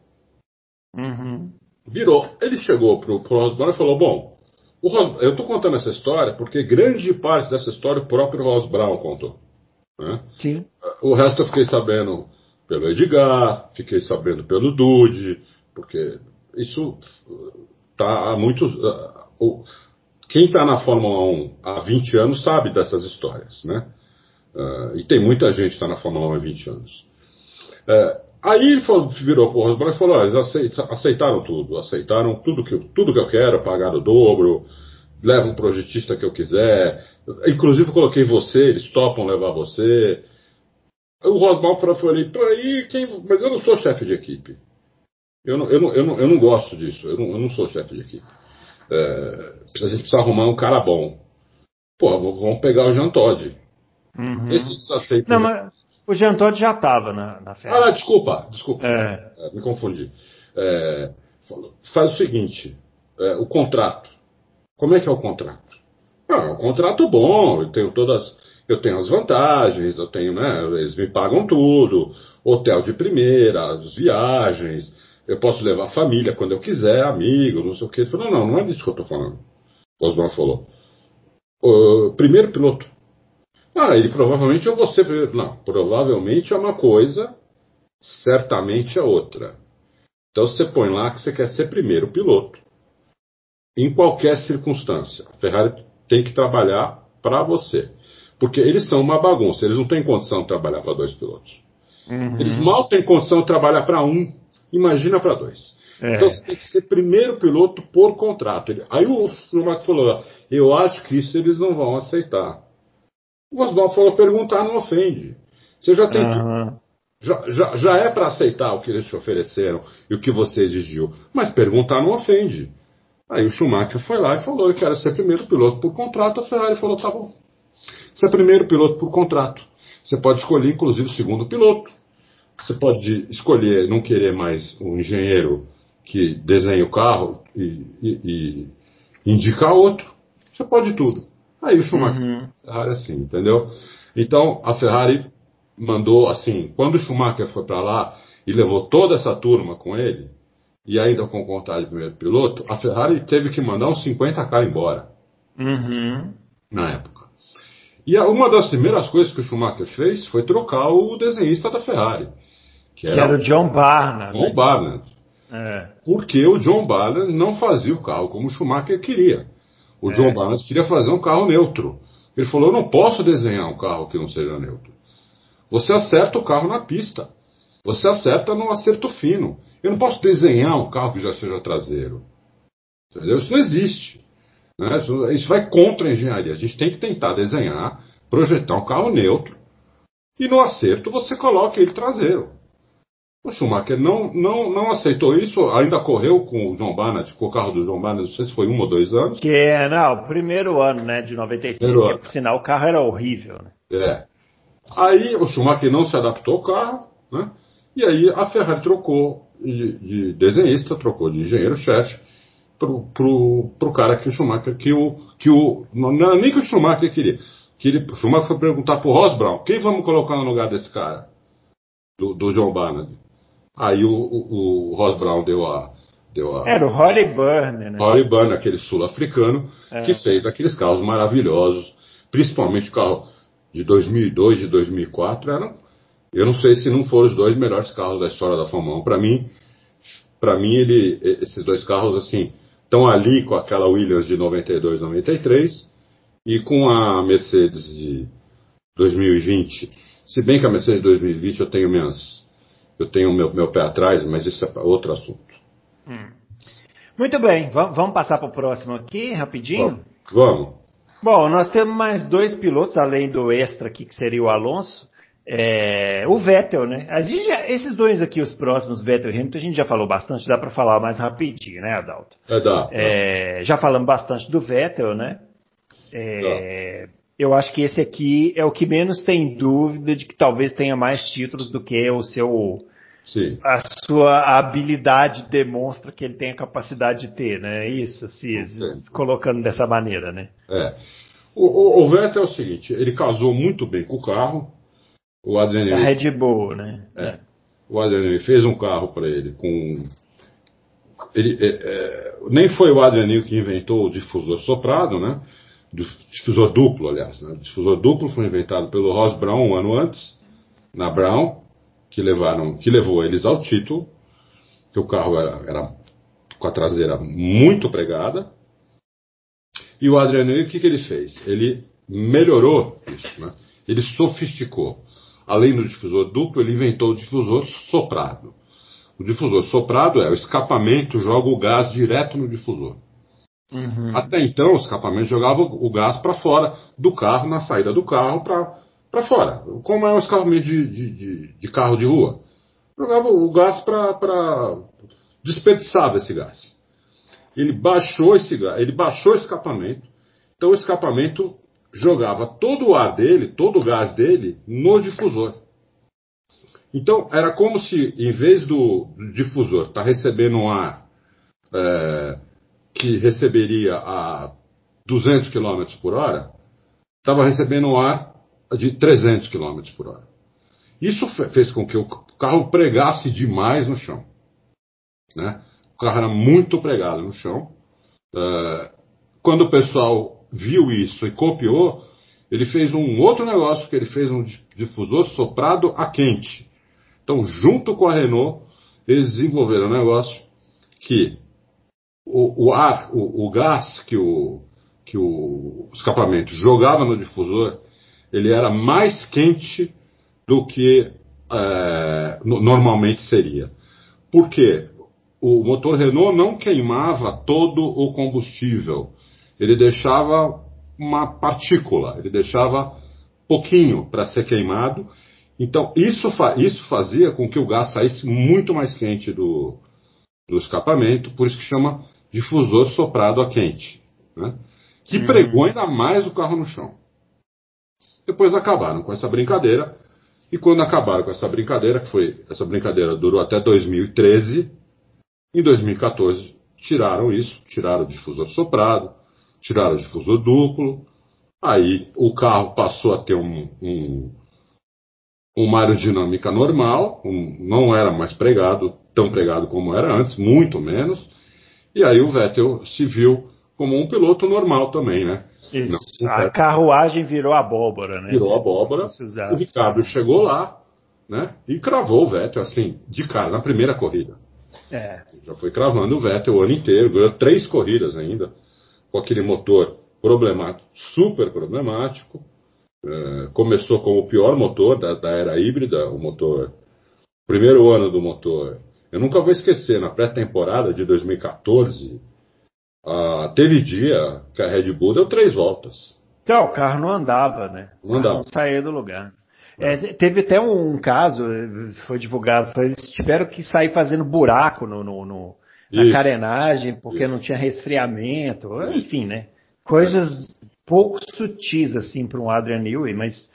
Uhum. Virou. Ele chegou pro, pro Ross Brown e falou: Bom, Ross, eu estou contando essa história porque grande parte dessa história o próprio Ross Brown contou. Né? Sim. O resto eu fiquei sabendo pelo Edgar, fiquei sabendo pelo Dude, porque isso tá há muitos. Uh, quem está na Fórmula 1 há 20 anos sabe dessas histórias, né? Uh, e tem muita gente que está na Fórmula 1 há 20 anos. Aí ele falou, virou o Rosberg e falou: eles aceitaram tudo, aceitaram tudo que, tudo que eu quero, pagaram o dobro, levo um projetista que eu quiser. Inclusive, coloquei você, eles topam levar você. O Rosmal falou ali, aí, quem... mas eu não sou chefe de equipe. Eu não, eu não, eu não, eu não gosto disso, eu não, eu não sou chefe de equipe. É, a gente precisa arrumar um cara bom. Pô, vamos pegar o Jean Todd. Uhum. Esse aceita. Não, mas o Jean Todt já estava na, na Ah, desculpa, desculpa. É. É, me confundi. É, faz o seguinte: é, o contrato. Como é que é o contrato? Ah, é um contrato bom, eu tenho todas. Eu tenho as vantagens, eu tenho, né? Eles me pagam tudo, hotel de primeira, as viagens, eu posso levar família quando eu quiser, amigo, não sei o que. Ele falou, não, não é disso que eu estou falando. O Osman falou. O primeiro piloto. Ah, ele provavelmente eu vou ser primeiro. Não, provavelmente é uma coisa, certamente é outra. Então você põe lá que você quer ser primeiro piloto. Em qualquer circunstância. A Ferrari tem que trabalhar para você. Porque eles são uma bagunça, eles não têm condição de trabalhar para dois pilotos. Uhum. Eles mal têm condição de trabalhar para um, imagina para dois. É. Então você tem que ser primeiro piloto por contrato. Aí o Schumacher falou: Eu acho que isso eles não vão aceitar. O falou: perguntar não ofende. Você já tem. Aham. Já, já, já é para aceitar o que eles te ofereceram e o que você exigiu. Mas perguntar não ofende. Aí o Schumacher foi lá e falou: Eu quero ser primeiro piloto por contrato. A Ferrari falou: Tá bom. Você é primeiro piloto por contrato. Você pode escolher, inclusive, o segundo piloto. Você pode escolher não querer mais um engenheiro que desenha o carro e, e, e indicar outro. Você pode tudo. Aí o Schumacher, Uhum. Ferrari assim, entendeu? Então a Ferrari mandou assim, quando o Schumacher foi para lá e levou toda essa turma com ele, e ainda com vontade de primeiro piloto, a Ferrari teve que mandar uns 50 caras embora Uhum. na época. E uma das primeiras coisas que o Schumacher fez foi trocar o desenhista da Ferrari, que Que era era o John Barnard. o John Barnard. É. Porque o John Barnard não fazia o carro como o Schumacher queria. O John Barnard queria fazer um carro neutro. Ele falou: Eu não posso desenhar um carro que não seja neutro. Você acerta o carro na pista. Você acerta no acerto fino. Eu não posso desenhar um carro que já seja traseiro. Entendeu? Isso não existe. né? Isso, isso vai contra a engenharia. A gente tem que tentar desenhar, projetar um carro neutro. E no acerto você coloca ele traseiro. O Schumacher não, não, não aceitou isso, ainda correu com o John Barnett, com o carro do John Barnett, não sei se foi um ou dois anos. Que é, não, primeiro ano, né, de 96, Primeiro que ano. por sinal o carro era horrível, né? É. Aí o Schumacher não se adaptou ao carro, né? E aí a Ferrari trocou de, de desenhista, trocou de engenheiro-chefe pro, pro, pro cara que o Schumacher, que o, que o, não, era nem que o Schumacher queria. Que ele, o Schumacher foi perguntar pro Ross Brown, quem vamos colocar no lugar desse cara? Do, do John Barnard. Aí o, o, o Ross Brown deu a, deu a, Era o Holly Burner, né? Rory Bunn, aquele sul-africano, É. que fez aqueles carros maravilhosos, principalmente o carro de 2002 e 2004, eram, eu não sei se não foram os dois melhores carros da história da Fórmula 1. Para mim, para mim ele, esses dois carros assim estão ali com aquela Williams de 92, 93 e com a Mercedes de 2020. Se bem que a Mercedes de 2020 eu tenho minhas eu tenho meu, meu pé atrás, mas isso é outro assunto. Muito bem, va- vamos passar para o próximo aqui, rapidinho? Vamos. Bom, nós temos mais dois pilotos, além do extra aqui, que seria o Alonso. É, o Vettel, né? A gente já- esses dois aqui, os próximos, Vettel e Hamilton, a gente já falou bastante, dá para falar mais rapidinho, né, Adalto? É da. É, já falamos bastante do Vettel, né? É, eu acho que esse aqui é o que menos tem dúvida de que talvez tenha mais títulos do que o seu Sim. a sua habilidade demonstra que ele tem a capacidade de ter, né? Isso, assim, Sim. colocando dessa maneira, né? É. O, o, o Vettel é o seguinte, ele casou muito bem com o carro. O Adrian A Newey- Red Bull, né? é, o Adrian Newey fez um carro para ele com ele, é, é, nem foi o Adrian Newey que inventou o difusor soprado, né? Difusor duplo, aliás. Né? O difusor duplo foi inventado pelo Ross Brown um ano antes, na Brown, que levaram, que levou eles ao título. Que o carro era, era com a traseira muito pregada. E o Adrian Newey, o que, que ele fez? Ele melhorou isso, né? Ele sofisticou. Além do difusor duplo, ele inventou o difusor soprado. O difusor soprado é o escapamento joga o gás direto no difusor. Uhum. Até então, o escapamento jogava o gás para fora do carro, na saída do carro para fora. Como é um escapamento de, de, de, de carro de rua. Jogava o gás para. desperdiçava esse gás. Ele baixou esse gás, ele baixou o escapamento. Então o escapamento jogava todo o ar dele, todo o gás dele, no difusor. Então era como se, em vez do difusor estar tá recebendo um ar é, que receberia a 200 km por hora, estava recebendo ar de 300 km por hora. Isso fez com que o carro pregasse demais no chão. Né? O carro era muito pregado no chão. É, quando o pessoal viu isso e copiou, ele fez um outro negócio que ele fez um difusor soprado a quente. Então, junto com a Renault, eles desenvolveram um negócio que o, o ar, o, o, gás que o, que o escapamento jogava no difusor, ele era mais quente do que é, normalmente seria. Por quê? O motor Renault não queimava todo o combustível. Ele deixava uma partícula, ele deixava pouquinho para ser queimado então, isso, fa isso fazia com que o gás saísse muito mais quente do, do escapamento, por isso que chama difusor soprado a quente, né? que uhum. pregou ainda mais o carro no chão. Depois acabaram com essa brincadeira, e quando acabaram com essa brincadeira, que foi essa brincadeira durou até 2013, em 2014 tiraram isso, tiraram o difusor soprado, tiraram o difusor duplo, aí o carro passou a ter um, um uma aerodinâmica normal, um, não era mais pregado, tão pregado como era antes, muito menos. E aí o Vettel se viu como um piloto normal também, né? Isso. Não, a carruagem virou abóbora, né? Virou abóbora. O Ricardo chegou lá, né? E cravou o Vettel, assim, de cara, na primeira corrida. É. Já foi cravando o Vettel o ano inteiro, ganhou três corridas ainda, com aquele motor problemático, super problemático. É, começou com o pior motor da, da era híbrida, o motor. Primeiro ano do motor. Eu nunca vou esquecer, na pré-temporada de 2014, uh, teve dia que a Red Bull deu três voltas. Então, o carro não andava, né? Não andava. Não saía do lugar. É, teve até um caso, foi divulgado, foi, eles tiveram que sair fazendo buraco no, no, no na Isso. carenagem, porque Isso. não tinha resfriamento, enfim, né? Coisas pouco sutis assim para um Adrian Newey, mas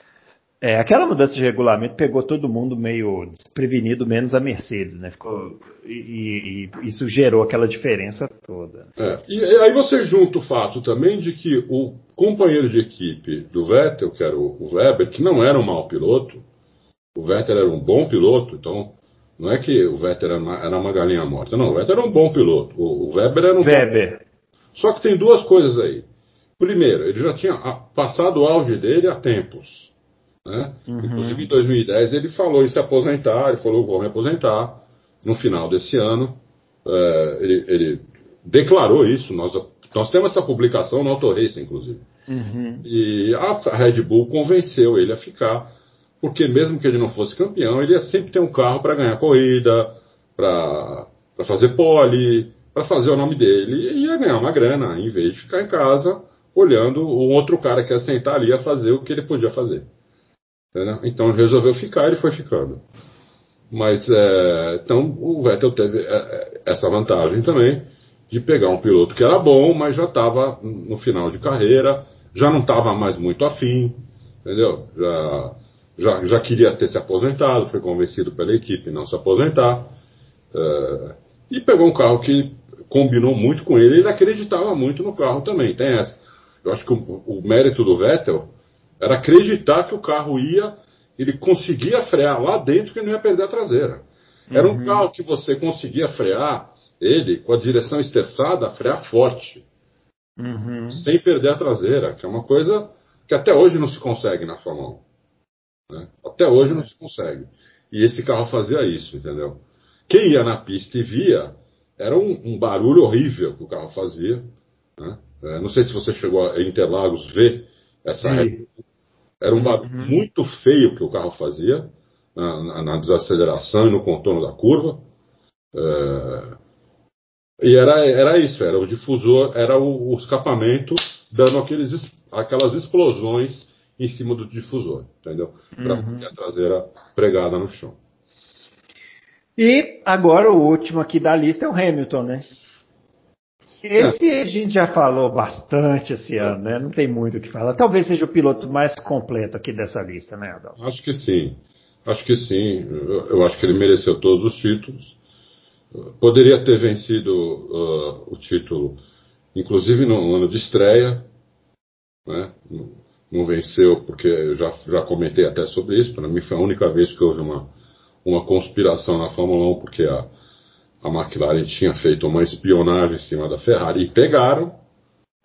é, aquela mudança de regulamento pegou todo mundo meio desprevenido, menos a Mercedes, né? Ficou, e, e isso gerou aquela diferença toda. É, e aí você junta o fato também de que o companheiro de equipe do Vettel, que era o, Weber, que não era um mau piloto, o Vettel era um bom piloto, então não é que o Vettel era uma, era uma galinha morta, não, o Vettel era um bom piloto, o, o Weber era um Weber. Bom... Só que tem duas coisas aí. Primeiro, ele já tinha passado o auge dele há tempos. Né? Uhum. Inclusive em 2010 ele falou em se aposentar, ele falou: vou me aposentar no final desse ano. É, ele, ele, declarou isso. Nós, nós temos essa publicação no Auto Race, inclusive. Uhum. E a Red Bull convenceu ele a ficar, porque mesmo que ele não fosse campeão, ele ia sempre ter um carro para ganhar corrida, para fazer pole, para fazer o nome dele, e ia ganhar uma grana, em vez de ficar em casa olhando o outro cara que ia sentar ali a fazer o que ele podia fazer. Entendeu? Então resolveu ficar e ele foi ficando. Mas é, então o Vettel teve é, é, essa vantagem também de pegar um piloto que era bom, mas já estava no final de carreira, já não estava mais muito afim, entendeu? Já, já, já queria ter se aposentado, foi convencido pela equipe não se aposentar. É, e pegou um carro que combinou muito com ele, ele acreditava muito no carro também, tem essa. Eu acho que o, o mérito do Vettel era acreditar que o carro ia, ele conseguia frear lá dentro que não ia perder a traseira. Era um uhum. carro que você conseguia frear ele com a direção esterçada, frear forte. Uhum. Sem perder a traseira, que é uma coisa que até hoje não se consegue na Fórmula 1. Né? Até hoje não se consegue. E esse carro fazia isso, entendeu? Quem ia na pista e via, era um, um barulho horrível que o carro fazia. Né? É, não sei se você chegou a Interlagos ver essa reta. Era um barulho uhum. muito feio que o carro fazia na, na, na, desaceleração e no contorno da curva. É, E era, era isso, era o difusor, era o, o escapamento dando aqueles, aquelas explosões em cima do difusor, entendeu? Para uhum. a traseira pregada no chão. E agora o último aqui da lista é o Hamilton, né? Esse a gente já falou bastante esse ano, né? Não tem muito o que falar. Talvez seja o piloto mais completo aqui dessa lista, né, Adão? Acho que sim. Acho que sim. Eu, eu acho que ele mereceu todos os títulos. Poderia ter vencido uh, o título, inclusive no ano de estreia, né? Não venceu porque eu já, já comentei até sobre isso. Para mim foi a única vez que houve uma, uma conspiração na Fórmula 1, porque a, a McLaren tinha feito uma espionagem em cima da Ferrari e pegaram.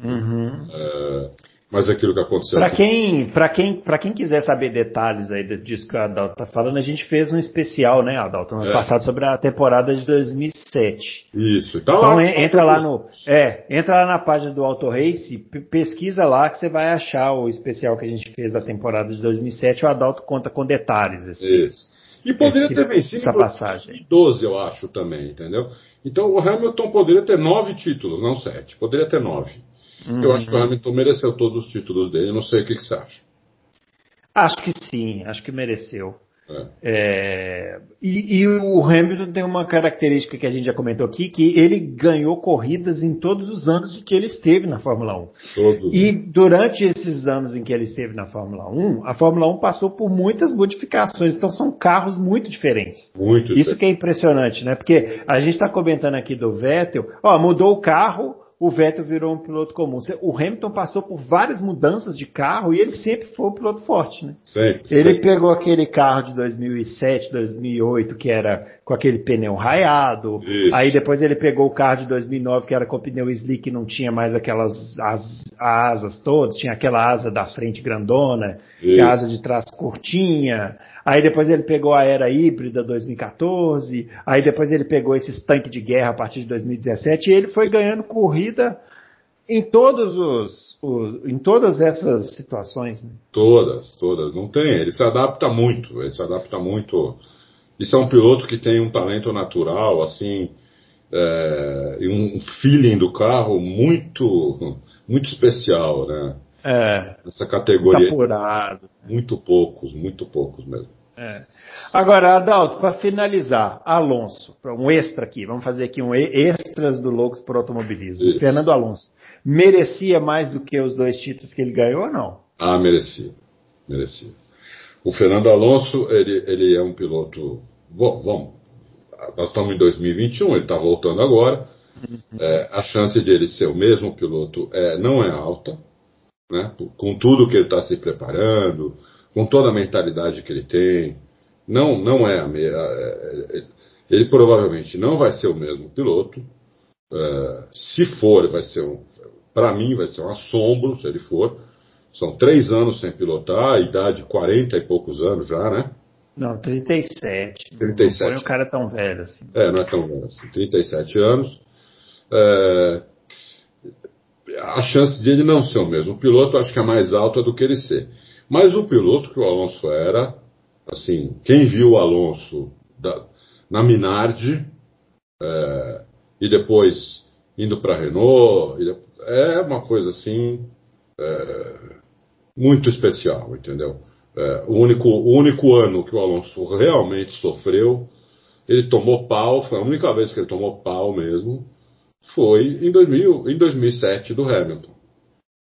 Uhum. É, mas aquilo que aconteceu. Para quem, para quem, para quem quiser saber detalhes aí disso que o Adalto está falando, a gente fez um especial, né, Adalto, ano é. passado sobre a temporada de 2007. Isso. Tá então lá, entra lá no, é, entra lá na página do Auto Race, pesquisa lá que você vai achar o especial que a gente fez da temporada de 2007. O Adalto conta com detalhes. Esse, Isso. E poderia ter vencido essa passagem. 12, eu acho também, entendeu? Então o Hamilton poderia ter nove títulos, não sete. Poderia ter nove. Uhum. Eu acho que o Hamilton mereceu todos os títulos dele. Não sei o que, que você acha. Acho que sim, acho que mereceu. É. É, e, e, o Hamilton tem uma característica que a gente já comentou aqui, que ele ganhou corridas em todos os anos em que ele esteve na Fórmula 1. Todos. E durante esses anos em que ele esteve na Fórmula 1, a Fórmula 1 passou por muitas modificações, então são carros muito diferentes. Muito Isso diferente. que é impressionante, né? Porque a gente está comentando aqui do Vettel, ó, mudou o carro, o Vettel virou um piloto comum. O Hamilton passou por várias mudanças de carro e ele sempre foi um piloto forte, né? Sim, ele sim. pegou aquele carro de 2007, 2008 que era com aquele pneu raiado. Isso. Aí depois ele pegou o carro de 2009 que era com pneu slick, não tinha mais aquelas as, asas todas, tinha aquela asa da frente grandona, e a asa de trás curtinha. Aí depois ele pegou a era híbrida 2014, aí depois ele pegou esses tanques de guerra a partir de 2017 e ele foi ganhando corrida em todos os, os em todas essas situações. Né? Todas, todas, não tem. Ele se adapta muito, ele se adapta muito. Isso é um piloto que tem um talento natural, assim, é, e um feeling do carro muito, muito especial, né? É. Essa categoria. Apurado. Muito poucos, muito poucos mesmo. É. Agora, Adalto, para finalizar, Alonso, um extra aqui, vamos fazer aqui um extras do Loucos por Automobilismo. Isso. Fernando Alonso, merecia mais do que os dois títulos que ele ganhou ou não? Ah, merecia, merecia. O Fernando Alonso, ele, ele é um piloto. Bom, vamos, nós estamos em 2021, ele está voltando agora. Uhum. É, a chance de ele ser o mesmo piloto é, não é alta, né? com tudo que ele está se preparando, com toda a mentalidade que ele tem. Não, não é a me... Ele provavelmente não vai ser o mesmo piloto. Uh, se for, vai ser um. Para mim, vai ser um assombro se ele for. São três anos sem pilotar, a idade 40 e poucos anos já, né? Não, 37. 37. Não foi um cara tão velho assim. É, não é tão velho assim. 37 anos. É, a chance de ele não ser o mesmo piloto acho que é mais alta do que ele ser. Mas o piloto que o Alonso era, assim, quem viu o Alonso da, na Minardi é, e depois indo para a Renault, é uma coisa assim é, muito especial, entendeu? É, o, único, o único ano que o Alonso realmente sofreu, ele tomou pau, foi a única vez que ele tomou pau mesmo, foi em, 2000, em 2007 do Hamilton.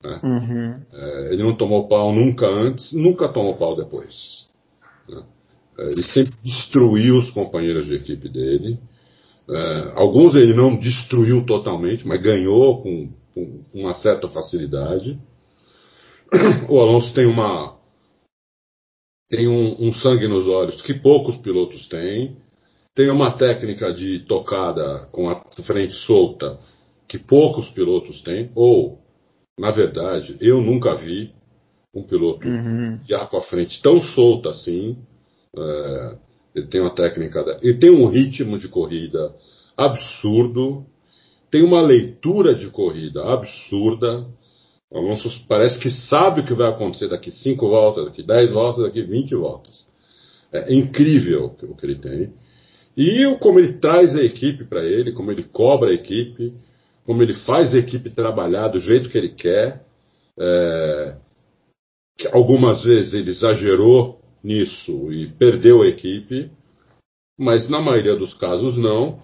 Né? Uhum. É, ele não tomou pau nunca antes, nunca tomou pau depois. Né? É, ele sempre destruiu os companheiros de equipe dele. É, alguns ele não destruiu totalmente, mas ganhou com, com uma certa facilidade. [clears throat] O Alonso tem uma tem um, um, sangue nos olhos que poucos pilotos têm. Tem uma técnica de tocada com a frente solta que poucos pilotos têm, ou na verdade, eu nunca vi um piloto uhum. já com a frente tão solta assim. É, ele tem uma técnica, ele tem um ritmo de corrida absurdo, tem uma leitura de corrida absurda. O Alonso parece que sabe o que vai acontecer daqui 5 voltas, daqui 10 voltas, daqui 20 voltas. É incrível o que ele tem. E como ele traz a equipe para ele, como ele cobra a equipe, como ele faz a equipe trabalhar do jeito que ele quer. É, algumas vezes ele exagerou nisso e perdeu a equipe, mas na maioria dos casos não.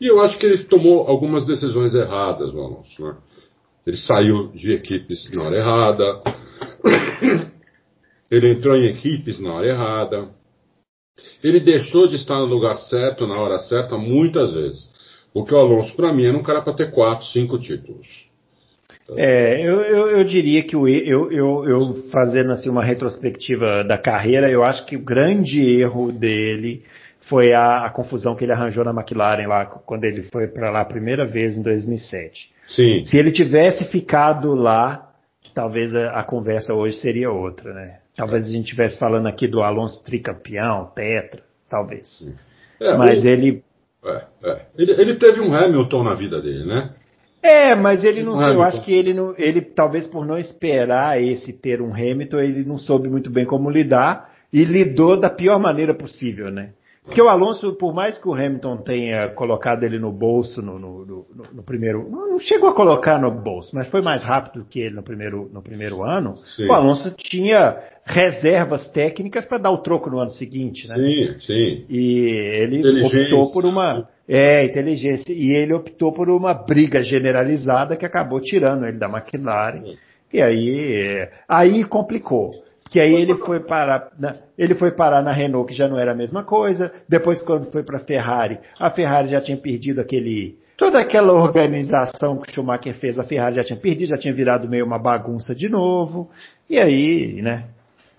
E eu acho que ele tomou algumas decisões erradas, o Alonso. Né? Ele saiu de equipes na hora errada, ele entrou em equipes na hora errada, ele deixou de estar no lugar certo, na hora certa, muitas vezes. Porque o Alonso, para mim, era um cara para ter quatro, cinco títulos. É, eu, eu, eu, diria que o, eu, eu, eu, fazendo assim uma retrospectiva da carreira, eu acho que o grande erro dele foi a, a confusão que ele arranjou na McLaren lá quando ele foi para lá a primeira vez em 2007. Sim. Se ele tivesse ficado lá, talvez a, a conversa hoje seria outra, né? Talvez a gente estivesse falando aqui do Alonso tricampeão, tetra, talvez. É, Mas o... ele... É, é. ele... ele. teve um Hamilton na vida dele, né? É, mas ele não, eu acho que ele não, ele talvez por não esperar esse ter um Hamilton, ele não soube muito bem como lidar e lidou da pior maneira possível, né? Porque o Alonso, por mais que o Hamilton tenha colocado ele no bolso no, no, no, no primeiro. Não chegou a colocar no bolso, mas foi mais rápido que ele no primeiro, no primeiro ano. Sim. O Alonso tinha reservas técnicas para dar o troco no ano seguinte, né? Sim, sim. E ele optou por uma. É, inteligência. E ele optou por uma briga generalizada que acabou tirando ele da McLaren. Sim. E aí, aí complicou que aí ele foi parar na, ele foi parar na Renault que já não era a mesma coisa. Depois quando foi para a Ferrari, a Ferrari já tinha perdido aquele toda aquela organização que o Schumacher fez, a Ferrari já tinha perdido, já tinha virado meio uma bagunça de novo. E aí, né?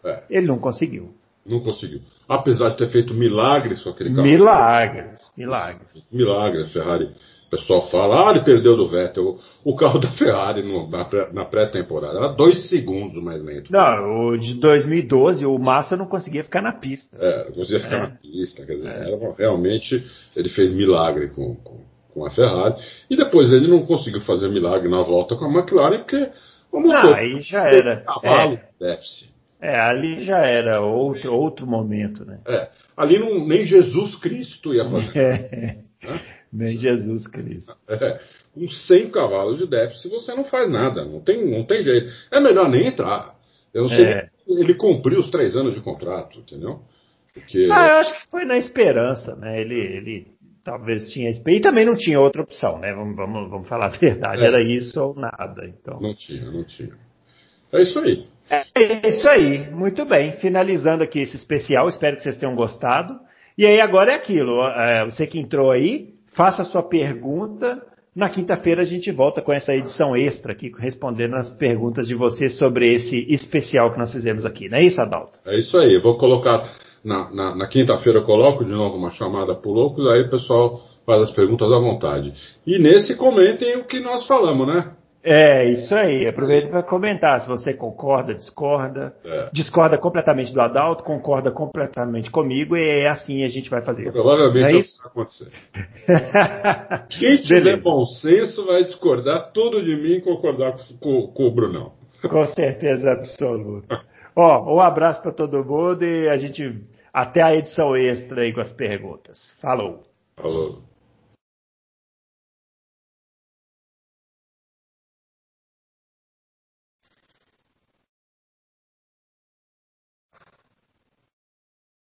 É. Ele não conseguiu. Não conseguiu. Apesar de ter feito milagres com aquele carro. Milagres, milagres. Milagres, Ferrari o pessoal fala, ah, ele perdeu do Vettel. O carro [laughs] da Ferrari no, na pré-temporada era dois segundos mais lento. Não, o de 2012, o Massa não conseguia ficar na pista. É, não conseguia ficar é. na pista. Quer dizer, é. era, realmente ele fez milagre com, com, com, a Ferrari. E depois ele não conseguiu fazer milagre na volta com a McLaren, porque o motor. Não, aí já era. Cavalo é. déficit. É, ali já era outro, outro momento, né? É, ali não, nem Jesus Cristo ia fazer. É. [laughs] Nem Jesus Cristo. É, com 100 cavalos de déficit você não faz nada, não tem, não tem jeito. É melhor nem entrar. Eu não sei, é. ele cumpriu os três anos de contrato, entendeu? Porque... Ah, eu acho que foi na esperança, né? Ele, ele talvez tinha e também não tinha outra opção, né? Vamos, vamos, vamos falar a verdade, é. era isso ou nada. Então. Não tinha, não tinha. É isso aí. É isso aí, muito bem. Finalizando aqui esse especial, espero que vocês tenham gostado. E aí agora é aquilo, é, você que entrou aí, faça a sua pergunta. Na quinta-feira a gente volta com essa edição extra aqui, respondendo as perguntas de vocês sobre esse especial que nós fizemos aqui. Não é isso, Adalto? É isso aí. Eu vou colocar, na, na, na quinta-feira eu coloco de novo uma chamada por loucos, aí o pessoal faz as perguntas à vontade. E nesse comentem o que nós falamos, né? É, isso aí. Aproveita para comentar se você concorda, discorda. É. Discorda completamente do Adalto, concorda completamente comigo, e é assim a gente vai fazer. Provavelmente é isso vai acontecer. [laughs] Quem tiver Beleza. bom senso vai discordar tudo de mim e concordar com, com o Brunão. Com certeza absoluta. Ó, um abraço para todo mundo e a gente até a edição extra aí com as perguntas. Falou. Falou.